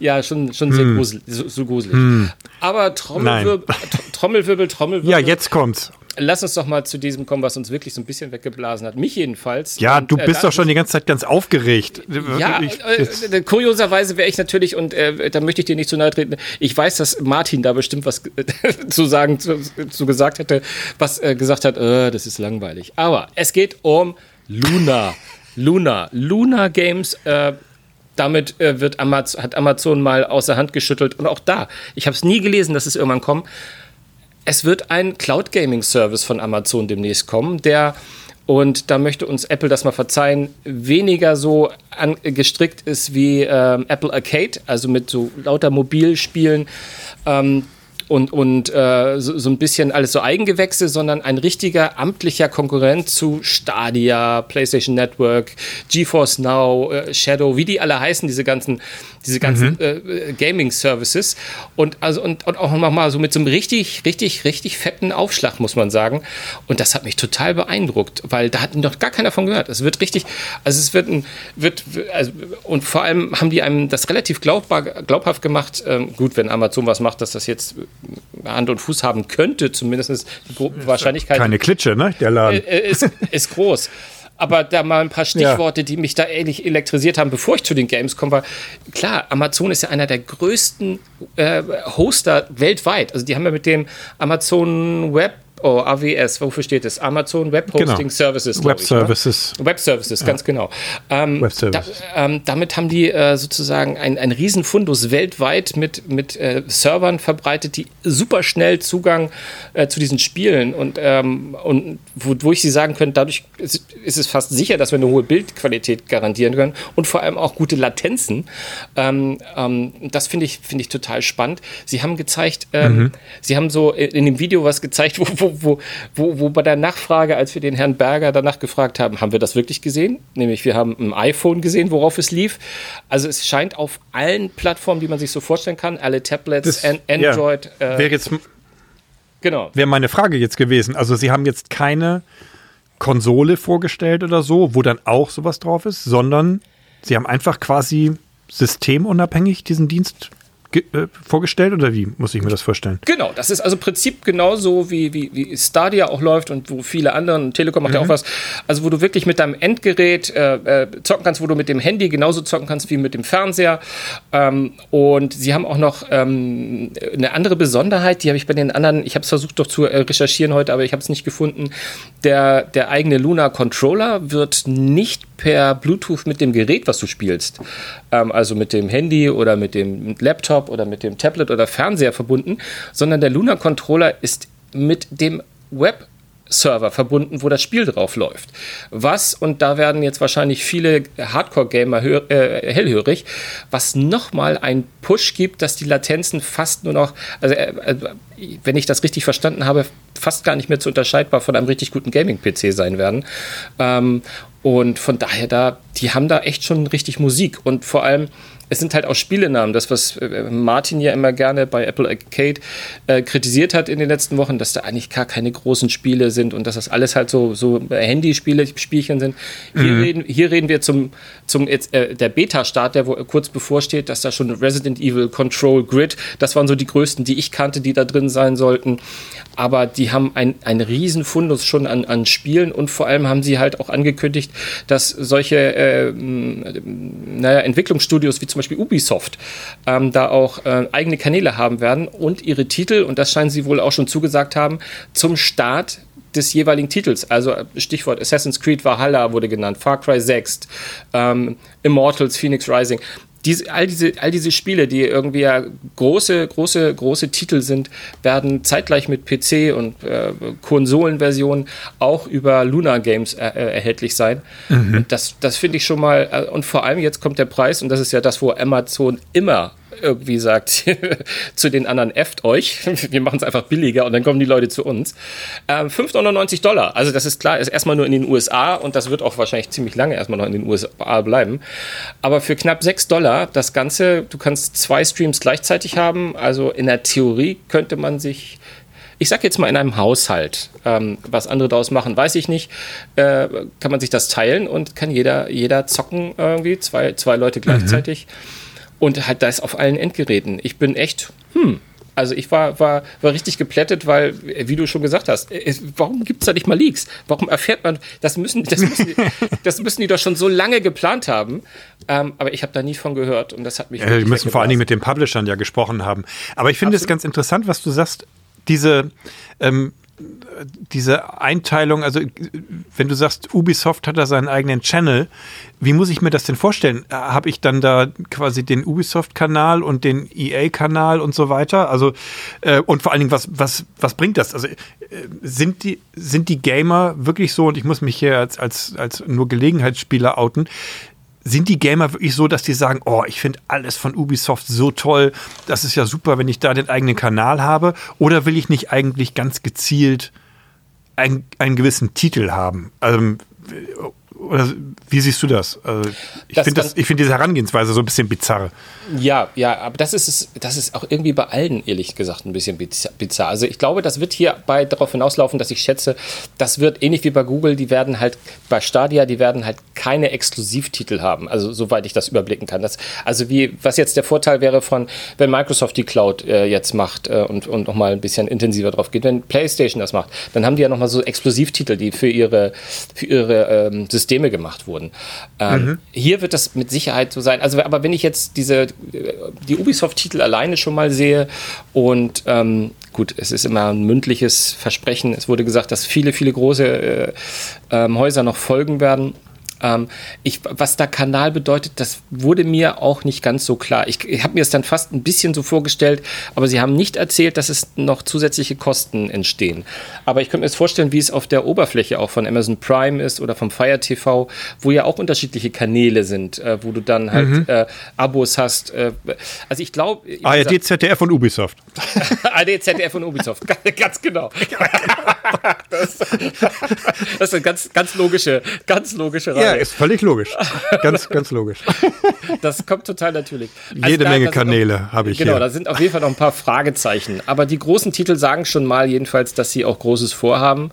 ja, schon, schon sehr hm. gruselig, so, so gruselig. Hm. Aber Trommelwirbel, Trommelwirbel, Trommelwirbel. Ja, jetzt kommt's lass uns doch mal zu diesem kommen, was uns wirklich so ein bisschen weggeblasen hat. Mich jedenfalls. Ja, und, du äh, bist äh, doch schon die ganze Zeit ganz aufgeregt. Ja, äh, äh, kurioserweise wäre ich natürlich, und äh, da möchte ich dir nicht zu nahe treten, ich weiß, dass Martin da bestimmt was zu sagen, zu, zu, gesagt hätte, was gesagt hat, das ist langweilig. Aber es geht um Luna. Luna. Luna Games damit äh, wird Amaz hat Amazon mal außer Hand geschüttelt. Und auch da, ich habe es nie gelesen, dass es irgendwann kommt es wird ein Cloud Gaming Service von Amazon demnächst kommen, der und da möchte uns Apple das mal verzeihen, weniger so an, gestrickt ist wie ähm, Apple Arcade, also mit so lauter Mobilspielen. Ähm, und, und äh, so, so, ein bisschen alles so Eigengewächse, sondern ein richtiger amtlicher Konkurrent zu Stadia, PlayStation Network, GeForce Now, äh, Shadow, wie die alle heißen, diese ganzen, diese ganzen mhm. äh, Gaming-Services. Und, also, und, und auch nochmal so mit so einem richtig, richtig, richtig fetten Aufschlag, muss man sagen. Und das hat mich total beeindruckt, weil da hat noch gar keiner von gehört. Es wird richtig, also es wird ein, wird, also, und vor allem haben die einem das relativ glaubbar, glaubhaft gemacht. Ähm, gut, wenn Amazon was macht, dass das jetzt Hand und Fuß haben könnte, zumindest die Wahrscheinlichkeit. Keine Klitsche, ne? Der Laden. Äh, äh, ist, ist groß. Aber da mal ein paar Stichworte, ja. die mich da ähnlich elektrisiert haben, bevor ich zu den Games komme, war klar, Amazon ist ja einer der größten äh, Hoster weltweit. Also die haben ja mit dem Amazon Web Oh, AWS, wofür steht es? Amazon Web genau. Hosting genau. Services. Web ich, ne? Services. Ne? Web Services, ja. ganz genau. Ähm, Web Services. Da, ähm, damit haben die äh, sozusagen ein, ein Riesenfundus weltweit mit, mit äh, Servern verbreitet, die super schnell Zugang äh, zu diesen Spielen und, ähm, und wo, wo, ich sie sagen könnte, dadurch ist, ist, es fast sicher, dass wir eine hohe Bildqualität garantieren können und vor allem auch gute Latenzen. Ähm, ähm, das finde ich, find ich total spannend. Sie haben gezeigt, ähm, mhm. sie haben so in dem Video was gezeigt, wo, wo wo, wo, wo bei der Nachfrage, als wir den Herrn Berger danach gefragt haben, haben wir das wirklich gesehen? Nämlich wir haben ein iPhone gesehen, worauf es lief. Also es scheint auf allen Plattformen, die man sich so vorstellen kann, alle Tablets, das, Android. Ja. Äh, Wäre jetzt genau. Wäre meine Frage jetzt gewesen. Also Sie haben jetzt keine Konsole vorgestellt oder so, wo dann auch sowas drauf ist, sondern Sie haben einfach quasi systemunabhängig diesen Dienst vorgestellt oder wie muss ich mir das vorstellen? Genau, das ist also im Prinzip genauso wie, wie, wie Stadia auch läuft und wo viele andere, Telekom macht mhm. ja auch was, also wo du wirklich mit deinem Endgerät äh, äh, zocken kannst, wo du mit dem Handy genauso zocken kannst wie mit dem Fernseher. Ähm, und sie haben auch noch ähm, eine andere Besonderheit, die habe ich bei den anderen, ich habe es versucht doch zu äh, recherchieren heute, aber ich habe es nicht gefunden. Der, der eigene Luna Controller wird nicht per Bluetooth mit dem Gerät, was du spielst, ähm, also mit dem Handy oder mit dem Laptop oder mit dem Tablet oder Fernseher verbunden, sondern der Luna Controller ist mit dem Web Server verbunden, wo das Spiel drauf läuft. Was, und da werden jetzt wahrscheinlich viele Hardcore-Gamer äh, hellhörig, was nochmal einen Push gibt, dass die Latenzen fast nur noch, also äh, äh, wenn ich das richtig verstanden habe, fast gar nicht mehr zu unterscheidbar von einem richtig guten Gaming-PC sein werden. Ähm, und von daher, da, die haben da echt schon richtig Musik. Und vor allem, es sind halt auch Spielenamen. Das, was äh, Martin ja immer gerne bei Apple Arcade äh, kritisiert hat in den letzten Wochen, dass da eigentlich gar keine großen Spiele sind und dass das alles halt so, so Handyspiele, Spielchen sind. Hier, mhm. reden, hier reden wir zum, zum jetzt, äh, der Beta-Start, der wo, kurz bevorsteht, dass da schon Resident Evil Control Grid, das waren so die größten, die ich kannte, die da drin sein sollten. Aber die haben ein, ein riesen Fundus schon an, an Spielen und vor allem haben sie halt auch angekündigt, dass solche äh, naja, Entwicklungsstudios wie zum Beispiel Ubisoft ähm, da auch äh, eigene Kanäle haben werden und ihre Titel, und das scheinen sie wohl auch schon zugesagt haben, zum Start des jeweiligen Titels. Also Stichwort Assassin's Creed Valhalla wurde genannt, Far Cry 6, ähm, Immortals, Phoenix Rising diese, all, diese, all diese Spiele, die irgendwie ja große, große, große Titel sind, werden zeitgleich mit PC und äh, Konsolenversionen auch über Luna Games er, äh, erhältlich sein. Mhm. Das, das finde ich schon mal, äh, und vor allem jetzt kommt der Preis, und das ist ja das, wo Amazon immer irgendwie sagt zu den anderen, efft euch, wir machen es einfach billiger und dann kommen die Leute zu uns. Ähm, 5,99 Dollar, also das ist klar, ist erstmal nur in den USA und das wird auch wahrscheinlich ziemlich lange erstmal noch in den USA bleiben. Aber für knapp 6 Dollar das Ganze, du kannst zwei Streams gleichzeitig haben, also in der Theorie könnte man sich ich sag jetzt mal in einem Haushalt, ähm, was andere daraus machen, weiß ich nicht, äh, kann man sich das teilen und kann jeder, jeder zocken irgendwie, zwei, zwei Leute mhm. gleichzeitig. Mhm und halt das auf allen Endgeräten. Ich bin echt, hm, also ich war, war, war richtig geplättet, weil, wie du schon gesagt hast, es, warum gibt es da nicht mal Leaks? Warum erfährt man, das müssen, das müssen, die, das müssen die doch schon so lange geplant haben. Ähm, aber ich habe da nie von gehört und das hat mich. Ja, die müssen vor allen Dingen mit den Publishern ja gesprochen haben. Aber ich finde es ganz interessant, was du sagst. Diese, ähm, diese Einteilung, also wenn du sagst, Ubisoft hat da seinen eigenen Channel, wie muss ich mir das denn vorstellen? Habe ich dann da quasi den Ubisoft-Kanal und den EA-Kanal und so weiter? Also äh, und vor allen Dingen, was, was, was bringt das? Also äh, sind die, sind die Gamer wirklich so, und ich muss mich hier als, als, als nur Gelegenheitsspieler outen, sind die Gamer wirklich so, dass die sagen, oh, ich finde alles von Ubisoft so toll, das ist ja super, wenn ich da den eigenen Kanal habe? Oder will ich nicht eigentlich ganz gezielt ein, einen gewissen Titel haben? Also, oder wie siehst du das? Also ich finde find diese Herangehensweise so ein bisschen bizarr. Ja, ja, aber das ist, das ist auch irgendwie bei allen, ehrlich gesagt, ein bisschen bizarr. Also ich glaube, das wird hierbei darauf hinauslaufen, dass ich schätze, das wird ähnlich wie bei Google, die werden halt bei Stadia, die werden halt keine Exklusivtitel haben. Also soweit ich das überblicken kann. Das, also wie, was jetzt der Vorteil wäre von, wenn Microsoft die Cloud äh, jetzt macht äh, und, und nochmal ein bisschen intensiver drauf geht, wenn PlayStation das macht, dann haben die ja nochmal so Exklusivtitel, die für ihre, für ihre ähm, Systeme gemacht wurden. Ähm, mhm. Hier wird das mit Sicherheit so sein. Also, aber wenn ich jetzt diese die Ubisoft-Titel alleine schon mal sehe und ähm, gut, es ist immer ein mündliches Versprechen. Es wurde gesagt, dass viele, viele große äh, äh, Häuser noch folgen werden. Ähm, ich, was da Kanal bedeutet, das wurde mir auch nicht ganz so klar. Ich, ich habe mir es dann fast ein bisschen so vorgestellt, aber sie haben nicht erzählt, dass es noch zusätzliche Kosten entstehen. Aber ich könnte mir jetzt vorstellen, wie es auf der Oberfläche auch von Amazon Prime ist oder vom Fire TV, wo ja auch unterschiedliche Kanäle sind, äh, wo du dann halt mhm. äh, Abos hast. Äh, also ich glaube. ARD, ZDF und Ubisoft. ARD, ZDF und Ubisoft, ganz genau. das, das, ist eine ganz, ganz logische, ganz logische Reihe. Ja, ist völlig logisch. Ganz, ganz logisch. Das kommt total natürlich. Also Jede da, Menge Kanäle habe ich Genau, hier. da sind auf jeden Fall noch ein paar Fragezeichen. Aber die großen Titel sagen schon mal jedenfalls, dass sie auch Großes vorhaben.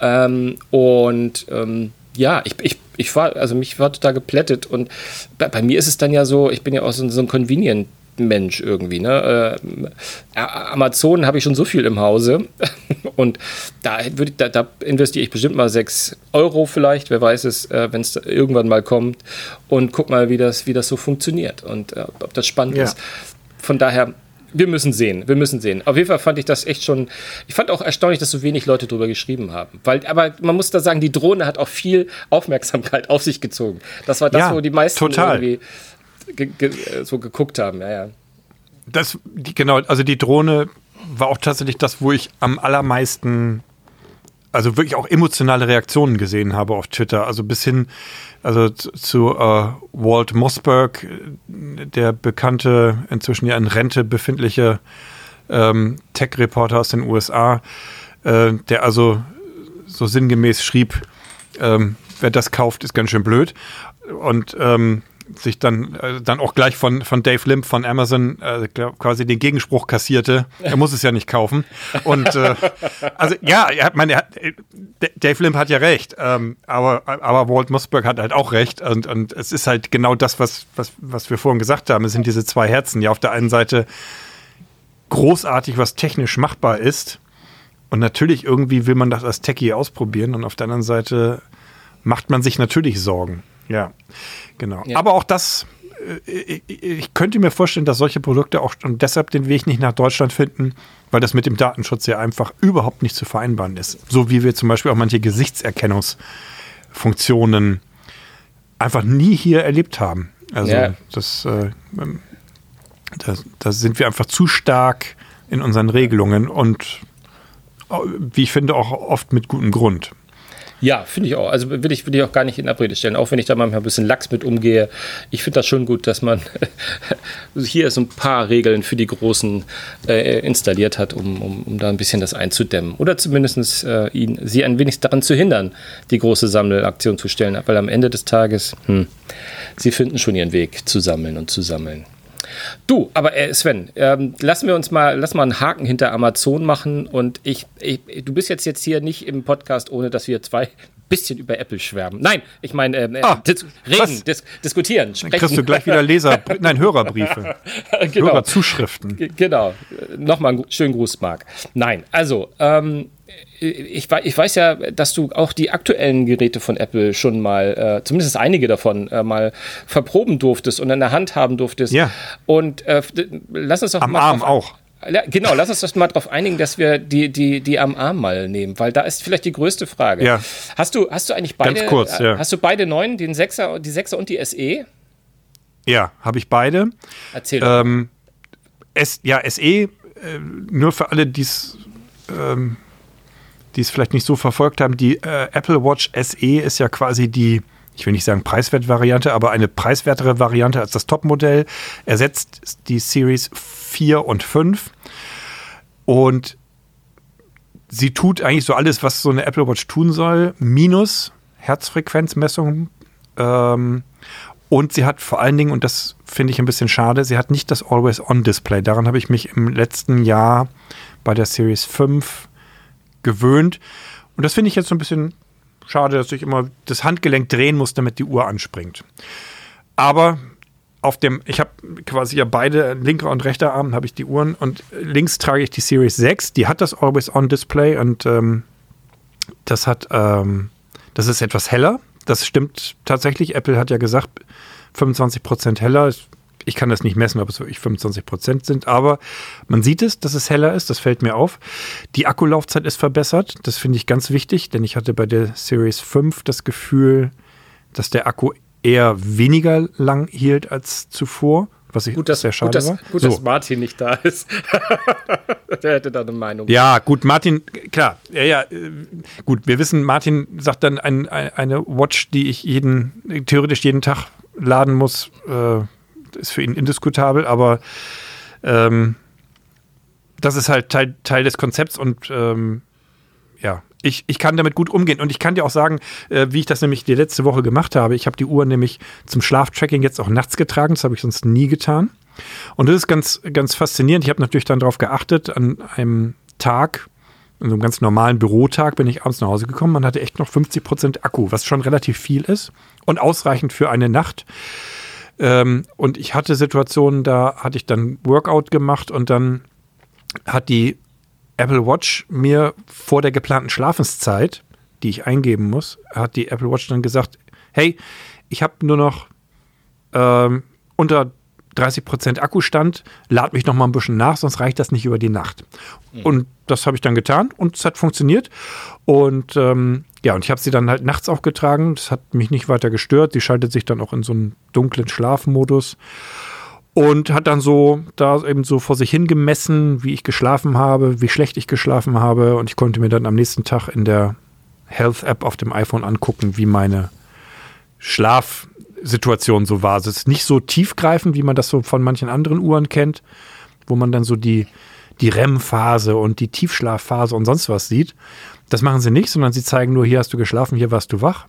Ähm, und ähm, ja, ich, ich, ich war, also mich war total geplättet. Und bei, bei, mir ist es dann ja so, ich bin ja auch so, so ein Convenient Mensch irgendwie. Ne? Äh, Amazon habe ich schon so viel im Hause und da, ich, da, da, investiere ich bestimmt mal 6 Euro vielleicht, wer weiß es, äh, wenn es irgendwann mal kommt und guck mal, wie das, wie das so funktioniert und äh, ob das spannend ja. ist. Von daher, wir müssen sehen, wir müssen sehen. Auf jeden Fall fand ich das echt schon, ich fand auch erstaunlich, dass so wenig Leute drüber geschrieben haben. Weil, aber man muss da sagen, die Drohne hat auch viel Aufmerksamkeit auf sich gezogen. Das war das, ja, wo die meisten total. irgendwie ge ge so geguckt haben, ja, ja. Das, die, genau, also die Drohne war auch tatsächlich das, wo ich am allermeisten, also wirklich auch emotionale Reaktionen gesehen habe auf Twitter. Also bis hin, also zu äh, Walt Mossberg, der bekannte, inzwischen ja in Rente befindliche ähm, Tech-Reporter aus den USA, äh, der also so sinngemäß schrieb, ähm, wer das kauft, ist ganz schön blöd. Und ähm, sich dann, äh, dann auch gleich von, von Dave Limp von Amazon äh, quasi den Gegenspruch kassierte. Er muss es ja nicht kaufen. Und äh, also ja, er hat, meine, Dave Limp hat ja recht, ähm, aber, aber Walt Mossberg hat halt auch recht. Und, und es ist halt genau das, was, was, was wir vorhin gesagt haben. Es sind diese zwei Herzen. Ja, auf der einen Seite großartig, was technisch machbar ist. Und natürlich irgendwie will man das als Techie ausprobieren. Und auf der anderen Seite macht man sich natürlich Sorgen. Ja, genau. Ja. Aber auch das, äh, ich könnte mir vorstellen, dass solche Produkte auch und deshalb den Weg nicht nach Deutschland finden, weil das mit dem Datenschutz ja einfach überhaupt nicht zu vereinbaren ist. So wie wir zum Beispiel auch manche Gesichtserkennungsfunktionen einfach nie hier erlebt haben. Also ja. das, äh, da, da sind wir einfach zu stark in unseren Regelungen und äh, wie ich finde, auch oft mit gutem Grund. Ja, finde ich auch. Also will ich, will ich auch gar nicht in Abrede stellen, auch wenn ich da manchmal ein bisschen lax mit umgehe. Ich finde das schon gut, dass man hier so ein paar Regeln für die Großen äh, installiert hat, um, um, um da ein bisschen das einzudämmen. Oder zumindest äh, ihn, sie ein wenig daran zu hindern, die große Sammelaktion zu stellen. Weil am Ende des Tages, hm, sie finden schon ihren Weg zu sammeln und zu sammeln. Du, aber äh, Sven, ähm, lassen wir uns mal, lass mal einen Haken hinter Amazon machen und ich, ich, du bist jetzt jetzt hier nicht im Podcast, ohne dass wir zwei bisschen über Apple schwärmen. Nein, ich meine, äh, ah, dis reden, dis diskutieren, sprechen. Dann kriegst du gleich wieder Leser, nein, Hörerbriefe. genau. Hörerzuschriften. Genau. Nochmal einen schönen Gruß, Marc. Nein, also, ähm, ich, ich, weiß ja, dass du auch die aktuellen Geräte von Apple schon mal, äh, zumindest einige davon, äh, mal verproben durftest und in der Hand haben durftest. Ja. Und äh, lass uns doch Am mal. Arm auch. Ja, genau, lass uns das mal darauf einigen, dass wir die, die, die am Arm mal nehmen, weil da ist vielleicht die größte Frage. Ja. Hast du, hast du eigentlich beide? Ganz kurz, ja. Hast du beide neuen, den Sechser, die Sechser und die SE? Ja, habe ich beide. Erzähl doch. Ähm, S, ja, SE, äh, nur für alle, die es ähm, die es vielleicht nicht so verfolgt haben, die äh, Apple Watch SE ist ja quasi die, ich will nicht sagen Preiswert-Variante, aber eine preiswertere Variante als das Topmodell. Ersetzt die Series 4 und 5. Und sie tut eigentlich so alles, was so eine Apple Watch tun soll, minus Herzfrequenzmessung. Ähm, und sie hat vor allen Dingen, und das finde ich ein bisschen schade, sie hat nicht das Always-On-Display. Daran habe ich mich im letzten Jahr bei der Series 5 gewöhnt. Und das finde ich jetzt so ein bisschen schade, dass ich immer das Handgelenk drehen muss, damit die Uhr anspringt. Aber auf dem, ich habe quasi ja beide, linker und rechter Arm, habe ich die Uhren und links trage ich die Series 6, die hat das Always-On-Display und ähm, das hat, ähm, das ist etwas heller. Das stimmt tatsächlich. Apple hat ja gesagt, 25% heller ich kann das nicht messen, ob es wirklich 25 Prozent sind, aber man sieht es, dass es heller ist, das fällt mir auf. Die Akkulaufzeit ist verbessert, das finde ich ganz wichtig, denn ich hatte bei der Series 5 das Gefühl, dass der Akku eher weniger lang hielt als zuvor. Was ich gut, dass, sehr schade gut, dass, war. Gut, so. dass Martin nicht da ist. der hätte da eine Meinung. Ja, gut, Martin, klar, ja, ja, äh, gut, wir wissen, Martin sagt dann ein, ein, eine Watch, die ich jeden, theoretisch jeden Tag laden muss, äh, ist für ihn indiskutabel, aber ähm, das ist halt Teil, Teil des Konzepts und ähm, ja, ich, ich kann damit gut umgehen. Und ich kann dir auch sagen, äh, wie ich das nämlich die letzte Woche gemacht habe. Ich habe die Uhr nämlich zum Schlaftracking jetzt auch nachts getragen. Das habe ich sonst nie getan. Und das ist ganz, ganz faszinierend. Ich habe natürlich dann darauf geachtet, an einem Tag, an so einem ganz normalen Bürotag, bin ich abends nach Hause gekommen. Man hatte echt noch 50 Prozent Akku, was schon relativ viel ist und ausreichend für eine Nacht. Ähm, und ich hatte Situationen, da hatte ich dann Workout gemacht und dann hat die Apple Watch mir vor der geplanten Schlafenszeit, die ich eingeben muss, hat die Apple Watch dann gesagt, hey, ich habe nur noch ähm, unter 30% Akkustand, lad mich noch mal ein bisschen nach, sonst reicht das nicht über die Nacht. Mhm. Und das habe ich dann getan und es hat funktioniert. Und ähm, ja, und ich habe sie dann halt nachts auch getragen. Das hat mich nicht weiter gestört. Sie schaltet sich dann auch in so einen dunklen Schlafmodus und hat dann so da eben so vor sich hingemessen, wie ich geschlafen habe, wie schlecht ich geschlafen habe. Und ich konnte mir dann am nächsten Tag in der Health-App auf dem iPhone angucken, wie meine Schlafsituation so war. Es ist nicht so tiefgreifend, wie man das so von manchen anderen Uhren kennt, wo man dann so die, die REM-Phase und die Tiefschlafphase und sonst was sieht, das machen sie nicht, sondern sie zeigen nur, hier hast du geschlafen, hier warst du wach.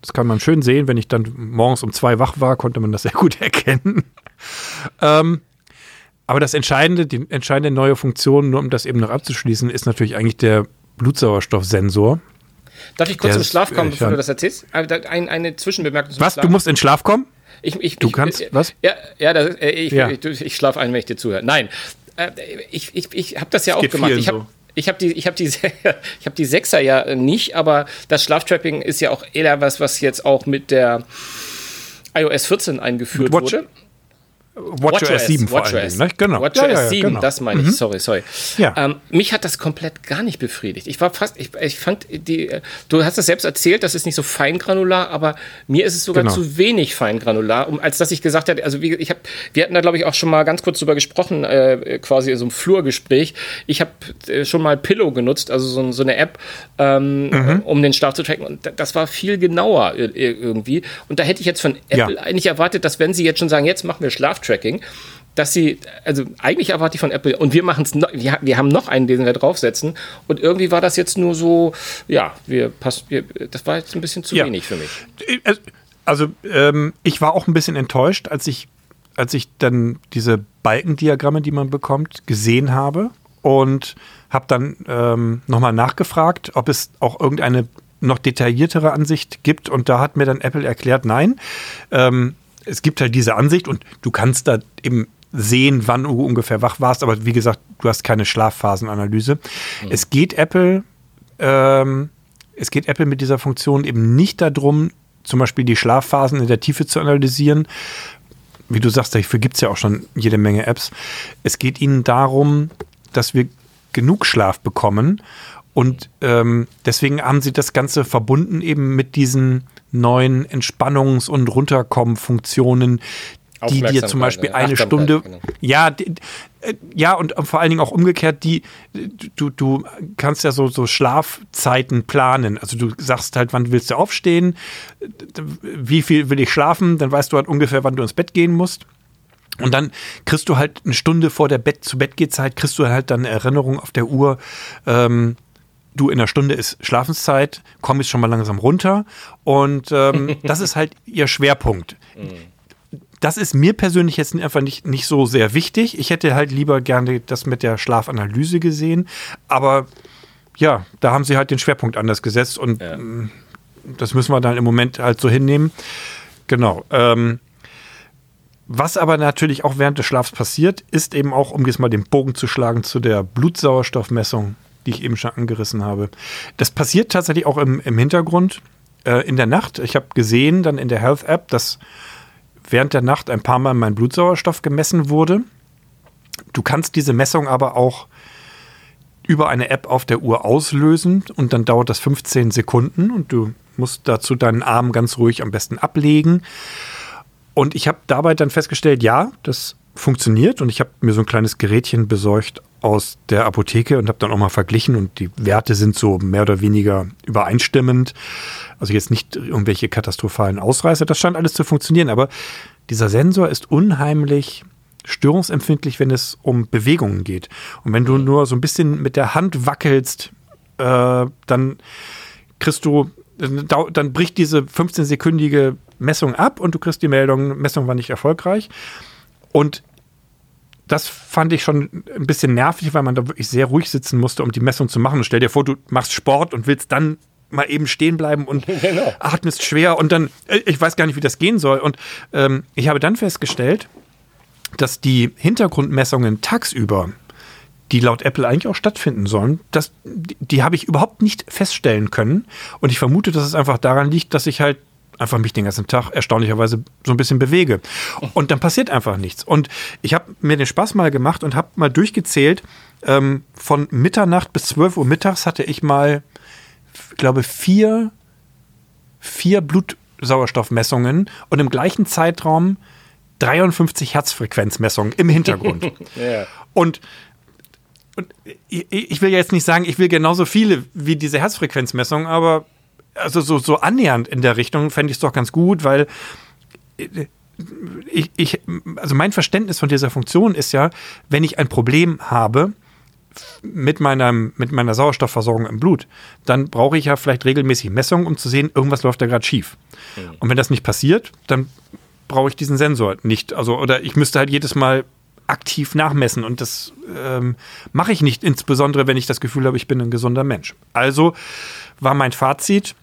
Das kann man schön sehen. Wenn ich dann morgens um zwei wach war, konnte man das sehr gut erkennen. ähm, aber das Entscheidende, die entscheidende neue Funktion, nur um das eben noch abzuschließen, ist natürlich eigentlich der Blutsauerstoffsensor. Darf ich kurz Der zum Schlaf kommen, bevor du schon- das erzählst? Äh, Ein, eine Zwischenbemerkung zum Was? Schlaf. Du musst in Schlaf kommen? Ich, ich, Du ich, kannst- äh, was? Ja, ja, das, äh, ich, Ja. ich, schlafe ein, wenn ich dir zuhöre. Nein, ich, ich, ich habe das ja auch geht gemacht. Ich habe so. Ich hab die, ich hab die, ich hab die Sechser ja nicht, aber das Schlaftrapping ist ja auch eher was, was jetzt auch mit der iOS 14 eingeführt wurde. WatchOS 7 vor allen Dingen. Ne? Genau. WatchOS Ja, ja, ja, 7, genau. das meine ich, sorry, sorry. Ja. Ähm, mich hat das komplett gar nicht befriedigt. Ich war fast, ich, ich fand die, äh, du hast es selbst erzählt, das ist nicht so feingranular, aber mir ist es sogar Genau. zu wenig feingranular, um, als dass ich gesagt hätte, also wie, ich habe, wir hatten da glaube ich auch schon mal ganz kurz drüber gesprochen, äh, quasi in so einem Flurgespräch. Ich habe äh, schon mal Pillow genutzt, also so, so eine App, ähm, Mhm. um den Schlaf zu tracken und da- das war viel genauer ir- ir- irgendwie. Und da hätte ich jetzt von Apple eigentlich erwartet, dass wenn sie jetzt schon sagen, jetzt machen wir Schlaftracking, dass sie, also eigentlich erwarte ich von Apple, und wir machen es, wir, wir haben noch einen, den wir draufsetzen, und irgendwie war das jetzt nur so, ja, wir passen, wir, das war jetzt ein bisschen zu Ja. wenig für mich. Also ähm, ich war auch ein bisschen enttäuscht, als ich, als ich dann diese Balkendiagramme, die man bekommt, gesehen habe und habe dann ähm, nochmal nachgefragt, ob es auch irgendeine noch detailliertere Ansicht gibt. Und da hat mir dann Apple erklärt, nein, ähm, es gibt halt diese Ansicht und du kannst da eben sehen, wann du ungefähr wach warst. Aber wie gesagt, du hast keine Schlafphasenanalyse. Es geht Apple ähm, es geht Apple mit dieser Funktion eben nicht darum, zum Beispiel die Schlafphasen in der Tiefe zu analysieren. Wie du sagst, dafür gibt es ja auch schon jede Menge Apps. Es geht ihnen darum, dass wir genug Schlaf bekommen. Und ähm, deswegen haben sie das Ganze verbunden eben mit diesen neuen Entspannungs- und Runterkommen-Funktionen, die dir zum Beispiel Aufmerksamkeit, eine Stunde, genau. ja, die, ja, und vor allen Dingen auch umgekehrt, die, du, du kannst ja so, so Schlafzeiten planen. Also du sagst halt, wann willst du aufstehen, wie viel will ich schlafen, dann weißt du halt ungefähr, wann du ins Bett gehen musst. Und dann kriegst du halt eine Stunde vor der Bett zu Bett Zeit, kriegst du halt dann eine Erinnerung auf der Uhr, ähm, du in einer Stunde ist Schlafenszeit, komm jetzt schon mal langsam runter. Und ähm, das ist halt ihr Schwerpunkt. Das ist mir persönlich jetzt einfach nicht, nicht so sehr wichtig. Ich hätte halt lieber gerne das mit der Schlafanalyse gesehen. Aber ja, da haben sie halt den Schwerpunkt anders gesetzt und Ja. mm, das müssen wir dann im Moment halt so hinnehmen. Genau. Ähm, was aber natürlich auch während des Schlafs passiert, ist eben auch, um jetzt mal den Bogen zu schlagen zu der Blutsauerstoffmessung, die ich eben schon angerissen habe. Das passiert tatsächlich auch im, im Hintergrund äh, in der Nacht. Ich habe gesehen dann in der Health App, dass während der Nacht ein paar Mal mein Blutsauerstoff gemessen wurde. Du kannst diese Messung aber auch über eine App auf der Uhr auslösen und dann dauert das 15 Sekunden und du musst dazu deinen Arm ganz ruhig am besten ablegen. Und ich habe dabei dann festgestellt, ja, das funktioniert und ich habe mir so ein kleines Gerätchen besorgt aus der Apotheke und habe dann auch mal verglichen und die Werte sind so mehr oder weniger übereinstimmend. Also jetzt nicht irgendwelche katastrophalen Ausreißer, das scheint alles zu funktionieren, aber dieser Sensor ist unheimlich störungsempfindlich, wenn es um Bewegungen geht. Und wenn du nur so ein bisschen mit der Hand wackelst, äh, dann kriegst du, dann bricht diese 15-sekündige Messung ab und du kriegst die Meldung, Messung war nicht erfolgreich. Und das fand ich schon ein bisschen nervig, weil man da wirklich sehr ruhig sitzen musste, um die Messung zu machen. Und stell dir vor, du machst Sport und willst dann mal eben stehen bleiben und Genau. atmest schwer und dann, äh, ich weiß gar nicht, wie das gehen soll. Und ähm, ich habe dann festgestellt, dass die Hintergrundmessungen tagsüber, die laut Apple eigentlich auch stattfinden sollen, das, die, die habe ich überhaupt nicht feststellen können. Und ich vermute, dass es einfach daran liegt, dass ich halt einfach mich den ganzen Tag erstaunlicherweise so ein bisschen bewege. Und dann passiert einfach nichts. Und ich habe mir den Spaß mal gemacht und habe mal durchgezählt, ähm, von Mitternacht bis 12 Uhr mittags hatte ich mal, ich glaube, vier, vier Blutsauerstoffmessungen und im gleichen Zeitraum 53 Herzfrequenzmessungen im Hintergrund. Ja. Und, und ich, ich will ja jetzt nicht sagen, ich will genauso viele wie diese Herzfrequenzmessung, aber also so, so annähernd in der Richtung fände ich es doch ganz gut, weil äh, ich, ich, also mein Verständnis von dieser Funktion ist ja, wenn ich ein Problem habe, mit, meinem, mit meiner Sauerstoffversorgung im Blut, dann brauche ich ja vielleicht regelmäßig Messungen, um zu sehen, irgendwas läuft da gerade schief. Mhm. Und wenn das nicht passiert, dann brauche ich diesen Sensor nicht. Also, oder ich müsste halt jedes Mal aktiv nachmessen und das ähm, mache ich nicht, insbesondere wenn ich das Gefühl habe, ich bin ein gesunder Mensch. Also war mein Fazit,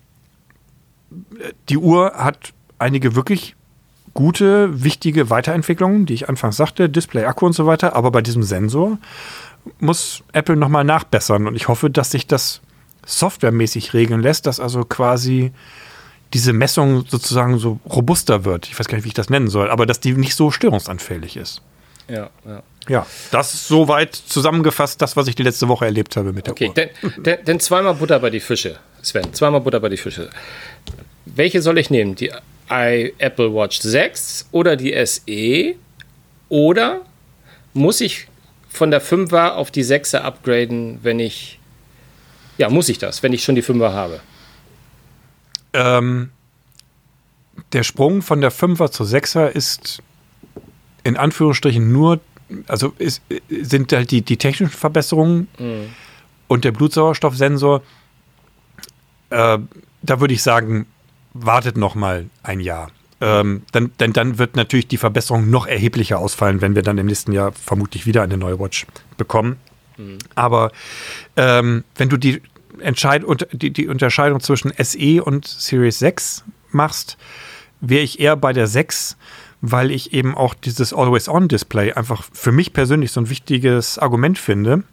die Uhr hat einige wirklich gute, wichtige Weiterentwicklungen, die ich anfangs sagte, Display, Akku und so weiter, aber bei diesem Sensor muss Apple nochmal nachbessern und ich hoffe, dass sich das softwaremäßig regeln lässt, dass also quasi diese Messung sozusagen so robuster wird. Ich weiß gar nicht, wie ich das nennen soll, aber dass die nicht so störungsanfällig ist. Ja, ja. Ja, das ist soweit zusammengefasst das, was ich die letzte Woche erlebt habe mit der okay, Uhr. Okay, denn, denn, zweimal Butter bei die Fische, Sven. Zweimal Butter bei die Fische. Welche soll ich nehmen? Die I Apple Watch 6 oder die SE? Oder muss ich von der 5er auf die 6er upgraden, wenn ich. Ja, muss ich das, wenn ich schon die 5er habe? Ähm, der Sprung von der 5er zur 6er ist in Anführungsstrichen nur, also ist, sind halt die, die technischen Verbesserungen mhm. und der Blutsauerstoffsensor. Äh, da würde ich sagen, wartet noch mal ein Jahr. Ähm, dann, denn dann wird natürlich die Verbesserung noch erheblicher ausfallen, wenn wir dann im nächsten Jahr vermutlich wieder eine neue Watch bekommen. Mhm. Aber ähm, wenn du die, Entscheid die, die Unterscheidung zwischen SE und Series 6 machst, wäre ich eher bei der 6, weil ich eben auch dieses Always-On-Display einfach für mich persönlich so ein wichtiges Argument finde.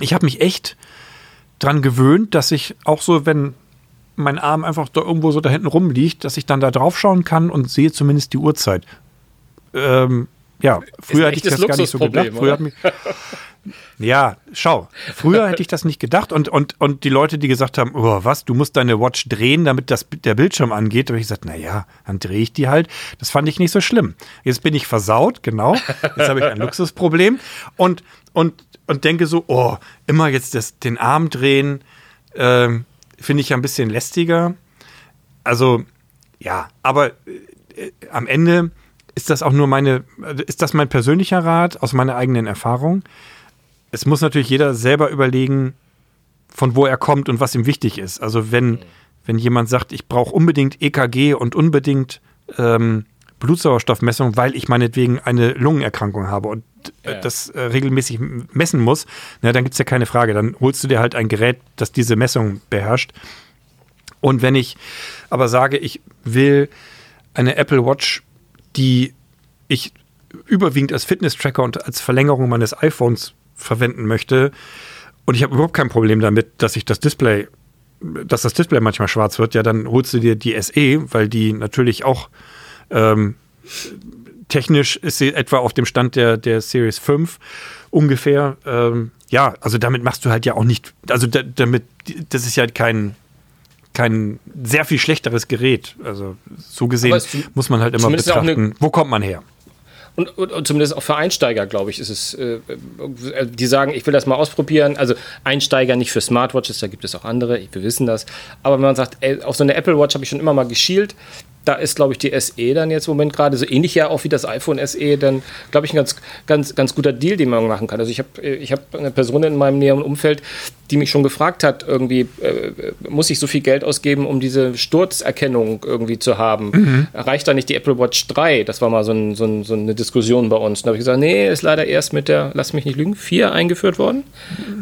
Ich habe mich echt dran gewöhnt, dass ich auch so, wenn mein Arm einfach da irgendwo so da hinten rumliegt, dass ich dann da drauf schauen kann und sehe zumindest die Uhrzeit. Ähm, ja, früher hätte ich das gar nicht so gedacht. Früher hat mich, ja, schau. Früher hätte ich das nicht gedacht und, und, und die Leute, die gesagt haben, oh, was, du musst deine Watch drehen, damit das, der Bildschirm angeht, da habe ich gesagt, naja, dann drehe ich die halt. Das fand ich nicht so schlimm. Jetzt bin ich versaut, genau. Jetzt habe ich ein Luxusproblem und, und, und denke so, oh, immer jetzt das, den Arm drehen, ähm, finde ich ja ein bisschen lästiger. Also, ja, aber äh, am Ende ist das auch nur meine, ist das mein persönlicher Rat aus meiner eigenen Erfahrung. Es muss natürlich jeder selber überlegen, von wo er kommt und was ihm wichtig ist. Also wenn, wenn jemand sagt, ich brauche unbedingt EKG und unbedingt ähm, Blutsauerstoffmessung, weil ich meinetwegen eine Lungenerkrankung habe und äh, ja. das äh, regelmäßig messen muss, na, dann gibt es ja keine Frage. Dann holst du dir halt ein Gerät, das diese Messung beherrscht. Und wenn ich aber sage, ich will eine Apple Watch, die ich überwiegend als Fitness-Tracker und als Verlängerung meines iPhones verwenden möchte, und ich habe überhaupt kein Problem damit, dass ich das Display, dass das Display manchmal schwarz wird, ja, dann holst du dir die SE, weil die natürlich auch ähm, technisch ist sie etwa auf dem Stand der, der Series 5 ungefähr. Ähm, ja, also damit machst du halt ja auch nicht, also da, damit, das ist ja kein, kein sehr viel schlechteres Gerät. Also so gesehen muss man halt immer betrachten, wo kommt man her. Und, und, und, zumindest auch für Einsteiger, glaube ich, ist es, äh, äh, die sagen, ich will das mal ausprobieren. Also Einsteiger nicht für Smartwatches, da gibt es auch andere, wir wissen das. Aber wenn man sagt, ey, auf so eine Apple Watch habe ich schon immer mal geschielt, da ist, glaube ich, die SE dann jetzt im Moment gerade so ähnlich ja auch wie das iPhone SE, dann, glaube ich, ein ganz, ganz, ganz guter Deal, den man machen kann. Also ich habe ich hab eine Person in meinem näheren Umfeld, die mich schon gefragt hat, irgendwie, äh, muss ich so viel Geld ausgeben, um diese Sturzerkennung irgendwie zu haben? Mhm. Reicht da nicht die Apple Watch 3? Das war mal so, ein, so, ein, so eine Diskussion bei uns. Da habe ich gesagt, nee, ist leider erst mit der, lass mich nicht lügen, 4 eingeführt worden.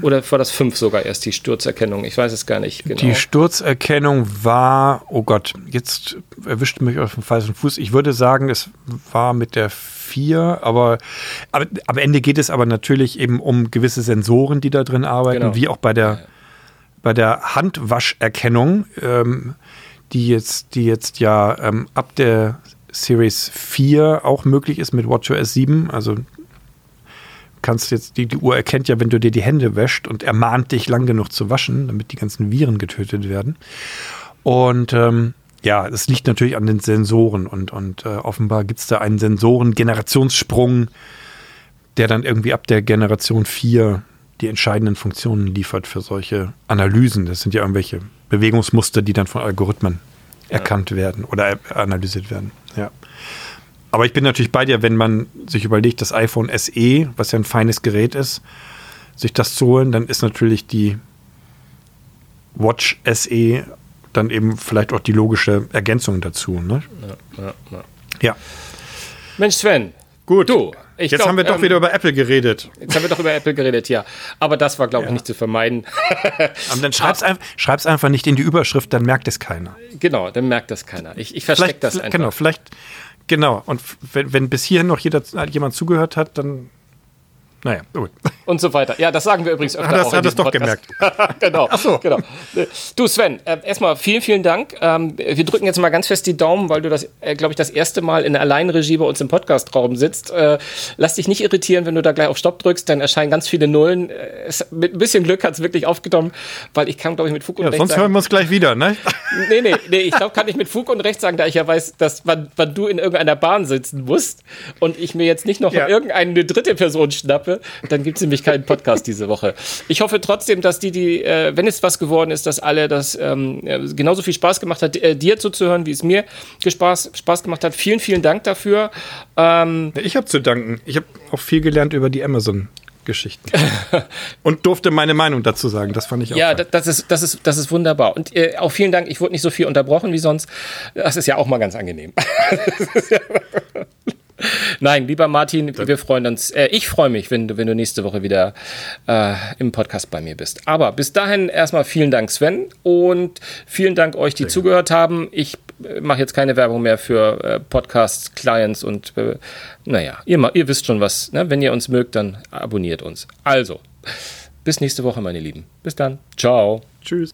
Oder war das 5 sogar erst die Sturzerkennung? Ich weiß es gar nicht genau. Die Sturzerkennung war, oh Gott, jetzt erwischt mich auf den falschen Fuß. Ich würde sagen, es war mit der 4, aber, aber am Ende geht es aber natürlich eben um gewisse Sensoren, die da drin arbeiten, genau. wie auch bei der, bei der Handwascherkennung, ähm, die, jetzt, die jetzt ja ähm, ab der Series 4 auch möglich ist mit WatchOS 7. Also kannst jetzt, die, die Uhr erkennt ja, wenn du dir die Hände wäscht und ermahnt dich lang genug zu waschen, damit die ganzen Viren getötet werden. Und ähm, ja, es liegt natürlich an den Sensoren und, und äh, offenbar gibt es da einen Sensoren-Generationssprung, der dann irgendwie ab der Generation 4 die entscheidenden Funktionen liefert für solche Analysen. Das sind ja irgendwelche Bewegungsmuster, die dann von Algorithmen ja. erkannt werden oder analysiert werden. Ja. Aber ich bin natürlich bei dir, wenn man sich überlegt, das iPhone SE, was ja ein feines Gerät ist, sich das zu holen, dann ist natürlich die Watch SE dann eben vielleicht auch die logische Ergänzung dazu. Ne? Ja, ja, ja. ja. Mensch, Sven. Gut. Du, jetzt glaub, haben wir doch ähm, wieder über Apple geredet. Jetzt haben wir doch über Apple geredet, ja. Aber das war, glaube ich, nicht zu vermeiden. Aber dann schreib's, ein, schreib's einfach nicht in die Überschrift, dann merkt es keiner. Genau, dann merkt das keiner. Ich, ich verstecke das einfach. Genau, vielleicht, genau. Und wenn, wenn bis hierhin noch jeder, jemand zugehört hat, dann naja, gut. Und so weiter. Ja, das sagen wir übrigens öfter. Das auch hat es doch Podcast. gemerkt. genau. Ach so. genau. Du, Sven, äh, erstmal vielen, vielen Dank. Ähm, wir drücken jetzt mal ganz fest die Daumen, weil du das, äh, glaube ich, das erste Mal in der Alleinregie bei uns im Podcastraum sitzt. Äh, lass dich nicht irritieren, wenn du da gleich auf Stopp drückst, dann erscheinen ganz viele Nullen. Es, mit ein bisschen Glück hat es wirklich aufgenommen, weil ich kann, glaube ich, mit Fug und ja, Recht sonst sagen. Sonst hören wir uns gleich wieder, ne? nee, nee, nee, ich glaube, kann ich mit Fug und Recht sagen, da ich ja weiß, dass wann, wann du in irgendeiner Bahn sitzen musst und ich mir jetzt nicht noch ja. irgendeine dritte Person schnappe, dann gibt es nämlich keinen Podcast diese Woche. Ich hoffe trotzdem, dass die, die, äh, wenn es was geworden ist, dass alle das ähm, genauso viel Spaß gemacht hat, äh, dir zuzuhören, wie es mir Spaß, Spaß gemacht hat. Vielen, vielen Dank dafür. Ähm, ich habe zu danken. Ich habe auch viel gelernt über die Amazon. Geschichten. und durfte meine Meinung dazu sagen. Das fand ich auch. Ja, das ist, das, ist, das ist wunderbar. Und äh, auch vielen Dank. Ich wurde nicht so viel unterbrochen wie sonst. Das ist ja auch mal ganz angenehm. Nein, lieber Martin, wir freuen uns. Äh, ich freue mich, wenn du, wenn du nächste Woche wieder äh, im Podcast bei mir bist. Aber bis dahin erstmal vielen Dank, Sven, und vielen Dank euch, die Sehr zugehört haben. Ich äh, mache jetzt keine Werbung mehr für äh, Podcasts, Clients und äh, naja, ihr, ihr wisst schon was. Ne? Wenn ihr uns mögt, dann abonniert uns. Also, bis nächste Woche, meine Lieben. Bis dann. Ciao. Tschüss.